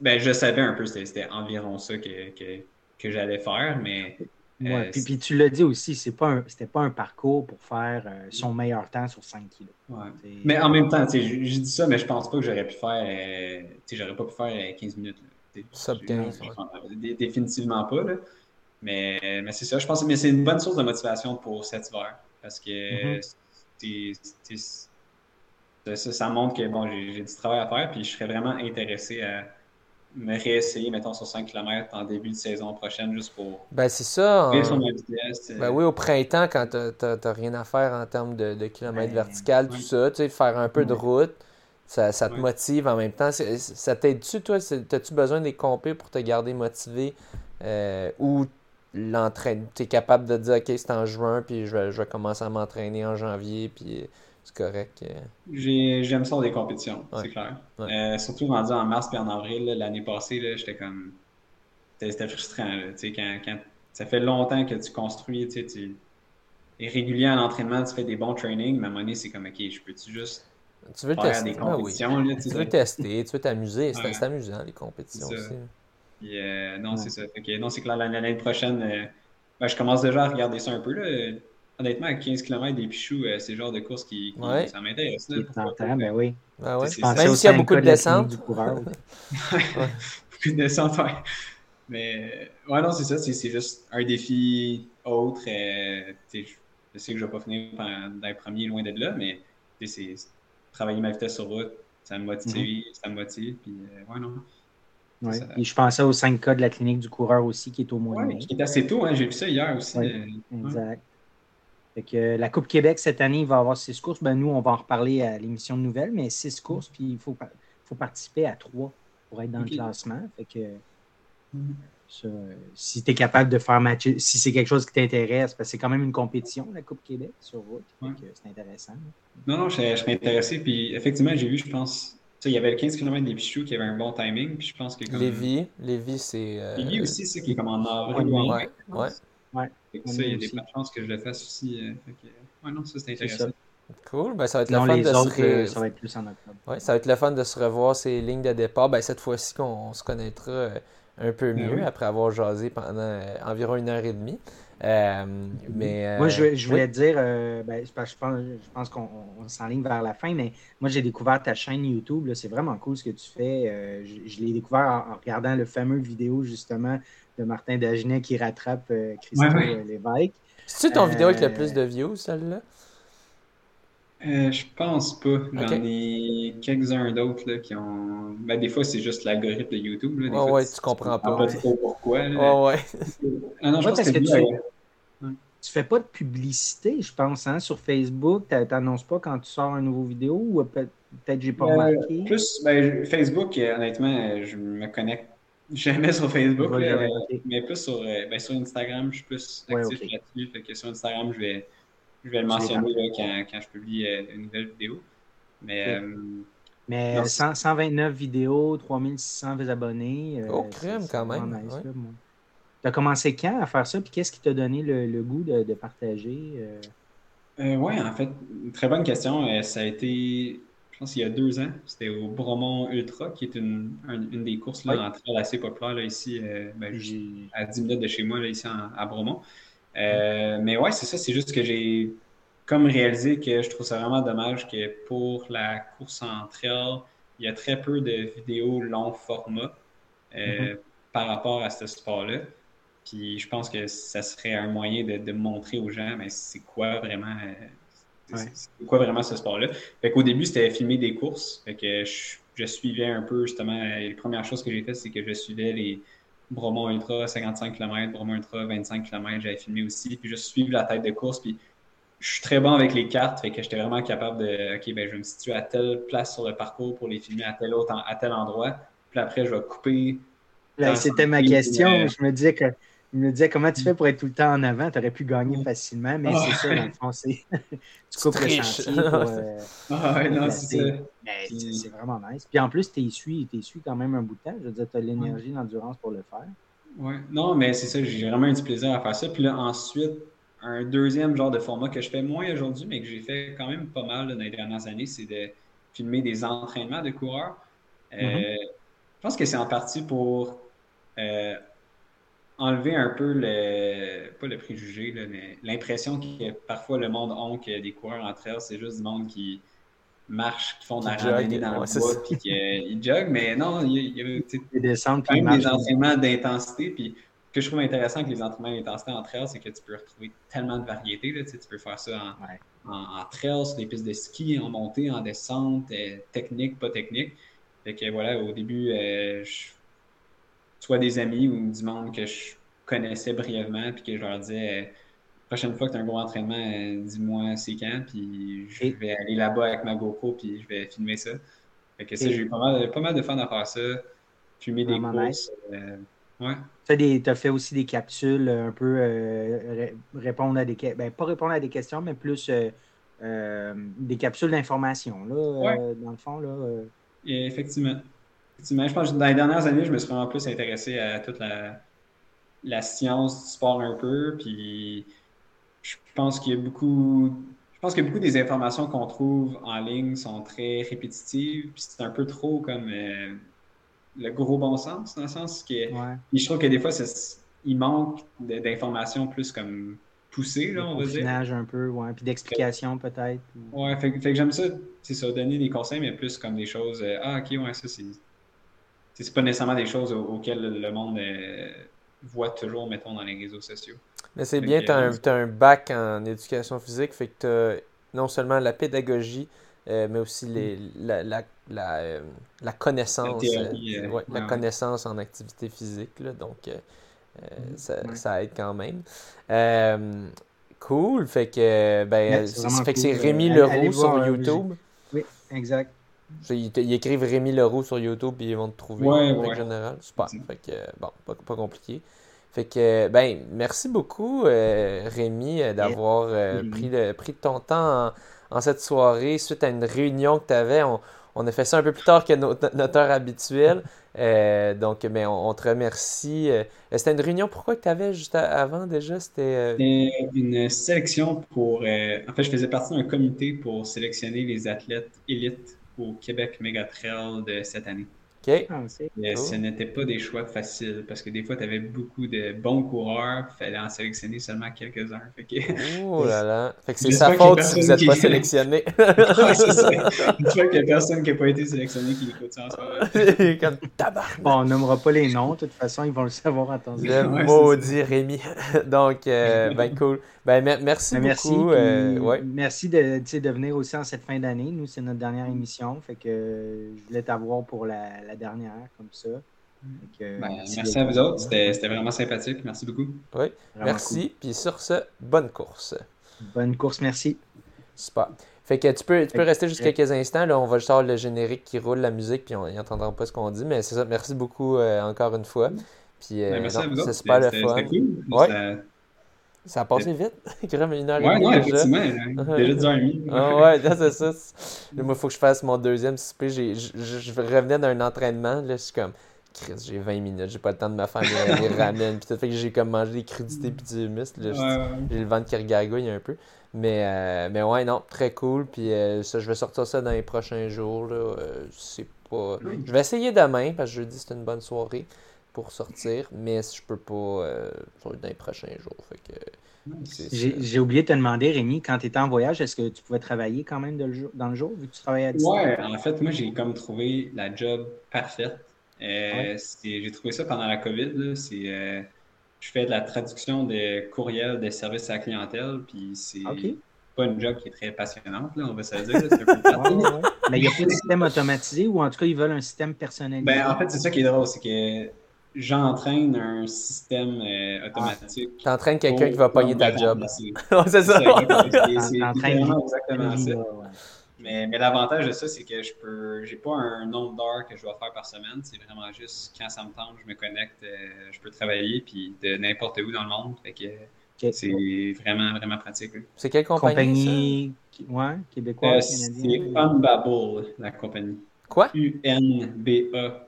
Ben, je savais un peu, c'était environ ça que, que, que j'allais faire, mais Ouais, puis, puis, tu l'as dit aussi, ce n'était pas un parcours pour faire euh, son meilleur temps sur 5 kilos. Ouais. Mais en même temps, j'ai dit ça, mais je pense pas que j'aurais pu faire. Euh, j'aurais pas pu faire 15 euh, minutes. Sub 15. Définitivement pas. Là. Mais, mais c'est ça, je pense que c'est une bonne source de motivation pour cet hiver. Parce que mm-hmm. ça, ça, montre que bon, j'ai du travail à faire, puis je serais vraiment intéressé à me réessayer, mettons, sur 5 km en début de saison prochaine, juste pour. Ben, c'est ça. Ben oui, au printemps, quand tu n'as rien à faire en termes de, de kilomètres ben, vertical, tout ça, tu sais, faire un peu de route, ça, ça te motive en même temps. Ça t'aide-tu, toi? As-tu besoin des compés pour te garder motivé euh, ou l'entraîne Tu es capable de dire, OK, c'est en juin, puis je vais, je vais commencer à m'entraîner en janvier, puis c'est correct. J'aime ça des compétitions, c'est clair. Euh, surtout rendu en mars puis en avril, l'année passée, j'étais comme. C'était frustrant. quand, quand, ça fait longtemps que tu construis, tu es régulier à l'entraînement, tu fais des bons trainings, mais à un moment donné, c'est comme, OK, je peux-tu juste tu veux faire tester, des ah compétitions? tu veux tester, tu veux t'amuser. C'est amusant, les compétitions aussi. Euh, non, c'est ça. non, c'est clair, l'année prochaine, euh, ben, je commence déjà à regarder ça un peu. Là honnêtement, à 15 km des Pichoux, euh, c'est le genre de course qui, ça m'intéresse. mais ben oui. Ah ouais. Même s'il y a beaucoup de descentes. beaucoup de descentes, ouais. Mais ouais, non, c'est ça. C'est juste un défi autre. Euh, je sais que je ne vais pas finir dans les premiers loin d'être là, mais c'est travailler ma vitesse sur route. Ça me motive, mm-hmm. ça me motive. Puis, euh, ouais, non. Ouais. Et je pensais aux 5 cas de la clinique du coureur aussi, qui est au mois de mai. Qui est assez tôt, hein, j'ai vu ça hier aussi. exact que la Coupe Québec cette année, il va avoir six courses. Ben, nous, on va en reparler à l'émission de nouvelles, mais six courses, puis il faut, faut participer à trois pour être dans le classement. Fait que mm-hmm. si tu es capable de faire matcher, si c'est quelque chose qui t'intéresse, parce que c'est quand même une compétition, la Coupe Québec, sur route. C'est intéressant. Non, non, je, serais intéressé. Puis effectivement, j'ai vu, je pense, il y avait le 15 km des Pichou qui avait un bon timing. Puis je pense que. Lévis, Lévis, c'est. Euh... Lévis aussi, c'est qui est comme en avril. Ouais, ouais. Ouais. ça, il y a des chances que je le fasse aussi. Euh, ouais, non, ça, c'est intéressant. Cool, ben, ça va être le fun de se euh, ça va être plus en octobre. Ouais, ça va être le fun de se revoir ces lignes de départ. Ben, cette fois-ci qu'on se connaîtra euh, un peu ben mieux après avoir jasé pendant environ une heure et demie. Mais, moi, je, je voulais te dire, ben, je pense, je pense qu'on s'enligne vers la fin, mais moi, j'ai découvert ta chaîne YouTube. C'est vraiment cool ce que tu fais. je, je l'ai découvert en, regardant le fameux vidéo, justement, de Martin Dagenet qui rattrape euh, Christophe ouais, Lévesque. C'est-tu ton vidéo avec le euh, plus de views, celle-là? Euh, je pense pas. J'en ai quelques-uns d'autres qui ont. Ben, des fois, c'est juste l'algorithme de YouTube. Là. Des ouais, tu comprends pas. pas trop pourquoi. Là. Ouais, ouais. ah non, je pense que, tu... tu fais pas de publicité, je pense, hein, sur Facebook. Tu n'annonces pas quand tu sors une nouvelle vidéo ou peut-être j'ai pas remarqué? Plus, ben, Facebook, honnêtement, je me connecte jamais sur Facebook, mais plus sur, ben, sur Instagram, je suis plus actif là-dessus. Fait que sur Instagram, je vais, je vais le mentionner quand, quand, je publie une nouvelle vidéo. Mais, mais 129 vidéos, 3600 abonnés. oh, crème quand même. Tu as commencé quand à faire ça? Puis qu'est-ce qui t'a donné le, goût de, partager? Euh? Euh, oui, en fait, très bonne question. Euh, ça a été, je pense, il y a deux ans. C'était au Bromont Ultra, qui est une, une des courses là, assez populaire là, ici, ben, à 10 minutes de chez moi, là, ici à Bromont. mais ouais, c'est ça. C'est juste que j'ai comme réalisé que je trouve ça vraiment dommage que pour la course en trail, il y a très peu de vidéos long format mm-hmm. par rapport à ce sport-là. Puis je pense que ça serait un moyen de, montrer aux gens, mais c'est quoi vraiment. Euh, quoi vraiment ce sport-là? Fait qu'au début, c'était filmer des courses. Fait que je, suivais un peu justement. Les premières choses que j'ai faites, c'est que je suivais les Bromont Ultra 55 km, Bromont Ultra 25 km, j'avais filmé aussi. Puis je suivais la tête de course. Puis je suis très bon avec les cartes, fait que j'étais vraiment capable de OK, ben je vais me situer à telle place sur le parcours pour les filmer à tel autre, à tel endroit. Puis après, je vais couper. C'était ma question. Je me disais que il me disait comment tu fais pour être tout le temps en avant, tu aurais pu gagner facilement, mais c'est ça, dans le fond, c'est. tu coupes le chantier pour. Euh, ah ouais, non, c'est ça. C'est vraiment nice. Puis en plus, tu essuies, quand même un bout de temps. Je veux dire, tu as l'énergie, l'endurance pour le faire. Oui, non, mais c'est ça, j'ai vraiment eu du plaisir à faire ça. Puis là, ensuite, un deuxième genre de format que je fais moins aujourd'hui, mais que j'ai fait quand même pas mal dans les dernières années, c'est de filmer des entraînements de coureurs. Euh, mm-hmm. Je pense que c'est en partie pour euh, enlever un peu le, pas le préjugé, mais l'impression que parfois le monde a que des coureurs entre elles, c'est juste du monde qui marche, qui font de la randonnée dans le bois, puis qui joguent. Mais non, il y a, des, quand même des entraînements d'intensité. Puis ce que je trouve intéressant avec les entraînements d'intensité entre elles, c'est que tu peux retrouver tellement de variétés. Là, tu peux faire ça en, en, trail, sur des pistes de ski, en montée, en descente, euh, technique, pas technique. Fait que voilà, au début, euh, je soit des amis ou du monde que je connaissais brièvement, puis que je leur disais, euh, prochaine fois que tu as un gros entraînement, euh, dis-moi c'est quand, puis je vais aller là-bas avec ma GoPro, puis je vais filmer ça. Fait que ça, j'ai eu pas mal, pas mal de fun à faire ça, filmer des courses. Euh, ouais. Tu as fait aussi des capsules, un peu répondre à des questions, ben, pas répondre à des questions, mais plus des capsules d'information, là, dans le fond. Là, effectivement je pense que dans les dernières années, je me suis vraiment plus intéressé à toute la, la science du sport un peu. Puis je pense qu'il y a beaucoup. Je pense que beaucoup des informations qu'on trouve en ligne sont très répétitives. Puis c'est un peu trop comme euh, le gros bon sens, dans le sens que je trouve que des fois, il manque d'informations plus comme poussées, là, on va dire. un peu, ouais. Puis d'explications peut-être. Ouais, fait, que j'aime ça, c'est ça, donner des conseils, mais plus comme des choses. Euh, ah, ok, ouais, ça c'est c'est pas nécessairement des choses auxquelles le monde euh, voit toujours, mettons, dans les réseaux sociaux. Mais c'est bien, tu as, un bac en éducation physique, fait que tu as non seulement la pédagogie, euh, mais aussi les, mm. la, la, la, euh, la connaissance, la, connaissance en activité physique. Là, donc, mm. ça, ça, aide quand même. cool. Fait que, ben, c'est Rémi Leroux sur YouTube. Oui, exact. Ils, écrivent Rémi Leroux sur YouTube et ils vont te trouver en général. Super. Fait que, bon, pas, compliqué. Fait que, ben, merci beaucoup, euh, Rémi, euh, d'avoir euh, pris, pris ton temps en, cette soirée suite à une réunion que tu avais. On, a fait ça un peu plus tard que notre, heure habituelle. donc, mais on, te remercie. C'était une réunion, pourquoi que tu avais juste avant déjà? C'était une sélection pour. en fait, je faisais partie d'un comité pour sélectionner les athlètes élites au Québec Megatrail de cette année. OK. Ah, ce n'était pas des choix faciles parce que des fois, tu avais beaucoup de bons coureurs, il fallait en sélectionner seulement quelques-uns. Oh là là. Fait que c'est sa faute si vous n'êtes pas sélectionné. c'est ça. Une fois qu'il n'y a personne qui n'a pas été sélectionné qui écoute ça en ce Comme Bon, on nommera pas les noms, de toute façon, ils vont le savoir en temps Le maudit Rémi. Donc, euh, ben cool. Ben, merci ben, beaucoup. Euh, ouais. Merci de, de venir aussi en cette fin d'année. Nous, c'est notre dernière émission. Fait que je voulais t'avoir pour la, dernière, comme ça. Ben, merci à vous autres. C'était vraiment sympathique. Merci beaucoup. Oui, merci. Puis sur ce, bonne course. Bonne course, merci. Super. Fait que tu peux, tu peux rester juste quelques instants. Là, on va juste avoir le générique qui roule, la musique, puis on n'entendra pas ce qu'on dit. Mais c'est ça. Merci beaucoup euh, encore une fois. Puis, euh, ben, c'est super le fun. Cool. Ouais. Ça... a passé vite? Comme une heure ouais, et demie. Ouais, effectivement. Hein. Déjà 10 heures et demie. ah, ouais, c'est ça. Moi, il faut que je fasse mon deuxième souper. Je revenais d'un entraînement. Là, je suis comme. Chris, j'ai 20 minutes, j'ai pas le temps de me faire des, ramen. Puis tout fait que j'ai comme mangé des crudités puis du humus. J'ai le ventre qui regargouille un peu. Mais, euh, mais ouais, non, très cool. Puis euh, ça, je vais sortir ça dans les prochains jours. Là. Euh, c'est pas... Je vais essayer demain, parce que jeudi, c'est une bonne soirée pour sortir. Mais si je peux pas, dans les prochains jours. Fait que... J'ai oublié de te demander, Rémi, quand tu étais en voyage, est-ce que tu pouvais travailler quand même dans le jour, vu que tu travaillais à distance? Ouais, en fait, moi, j'ai comme trouvé la job parfaite. J'ai trouvé ça pendant la COVID. C'est je fais de la traduction de courriels de services à la clientèle, puis c'est pas une job qui est très passionnante, là, on va se dire. Mais il n'y a pas de système automatisé ou en tout cas, ils veulent un système personnalisé? Ben, en fait, c'est ça qui est drôle, c'est que j'entraîne un système euh, automatique. Tu entraînes quelqu'un qui va pogner ta job. c'est ça. C'est exactement ça. Mais, mais l'avantage de ça, c'est que je peux j'ai pas un nombre d'heures que je dois faire par semaine. C'est vraiment juste quand ça me tente, je me connecte, euh, je peux travailler puis de n'importe où dans le monde. Fait que c'est vraiment, vraiment pratique. C'est quelle compagnie? compagnie ouais, québécoise, euh, C'est Unbabble, la compagnie. Quoi? U-N-B-A-B-E-L.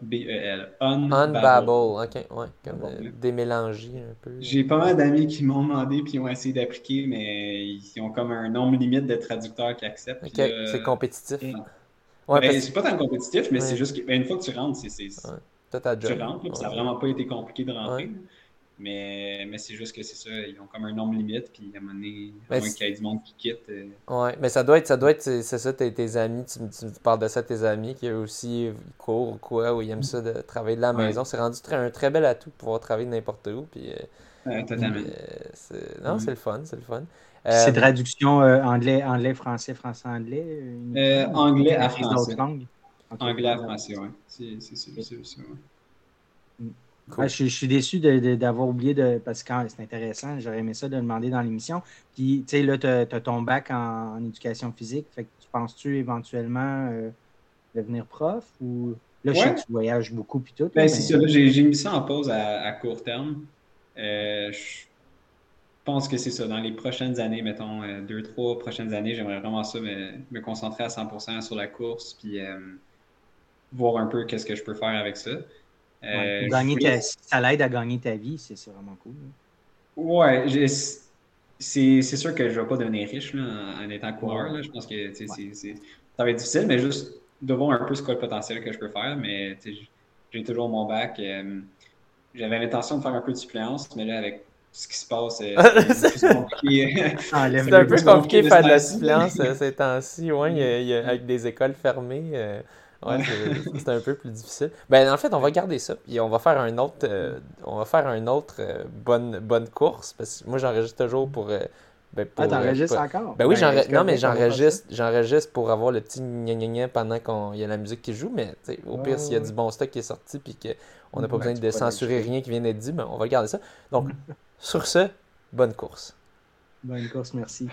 Unbabble, ok, ouais, comme euh, démélangé un peu. J'ai pas mal d'amis qui m'ont demandé puis ont essayé d'appliquer, mais ils ont comme un nombre limite de traducteurs qui acceptent. Ok, c'est compétitif. Ouais, ben, C'est pas tant compétitif, mais c'est juste qu'une ben, fois que tu rentres, c'est. Ouais. Tu rentres, ça n'a vraiment pas été compliqué de rentrer. Mais, mais c'est juste que c'est ça, ils ont comme un nombre limite, puis à un moment donné, à moins qu'il y ait du monde qui quitte. Euh. Ouais, mais ça doit être, ça doit être, c'est ça, tes, amis, tu, tu, parles de ça tes amis qui aussi courent ou quoi, ou ils aiment ça de travailler de la maison. C'est rendu très, un très bel atout de pouvoir travailler n'importe où. Puis, euh, totalement. Euh, non, c'est le fun, c'est le fun. c'est traduction anglais, anglais, français, français, anglais Anglais à français. Anglais à français, oui. C'est ça, je, suis déçu d'avoir oublié de. Parce que c'est intéressant, j'aurais aimé ça de demander dans l'émission. Puis, tu sais, là, tu as, ton bac en, éducation physique. Fait que tu penses-tu éventuellement euh, devenir prof ou. Là, je sais que tu voyages beaucoup puis tout. Ben, c'est ça, j'ai mis ça en pause à, court terme. Euh, je pense que c'est ça. Dans les prochaines années, mettons euh, deux, trois prochaines années, j'aimerais vraiment ça me, concentrer à 100% sur la course puis voir un peu qu'est-ce que je peux faire avec ça. Euh, gagner Ça l'aide à gagner ta vie, c'est vraiment cool. Ouais, c'est sûr que je ne vais pas devenir riche en, étant coureur. Je pense que ça va être difficile, mais juste de voir un peu ce qu'est le potentiel que je peux faire. Mais j'ai toujours mon bac. Euh, j'avais l'intention de faire un peu de suppléance, mais là, avec ce qui se passe, euh, c'est un peu compliqué de faire de la suppléance ces temps-ci, ouais, avec des écoles fermées. Ouais, c'est un peu plus difficile. Ben, en fait, on va garder ça. Puis on va faire un autre, euh, on va faire un autre euh, bonne, bonne course. Parce que moi, j'enregistre toujours pour. Euh, ben, pour ah, t'enregistres encore? Ben oui, ben, non, mais j'enregistre, j'enregistre pour avoir le petit gna gna pendant qu'il y a la musique qui joue. Mais au pire, s'il y a du bon stock qui est sorti puis qu'on n'a pas ben, besoin de censurer rien qui vient d'être dit, ben, on va garder ça. Donc, sur ce, bonne course. Bonne course, merci.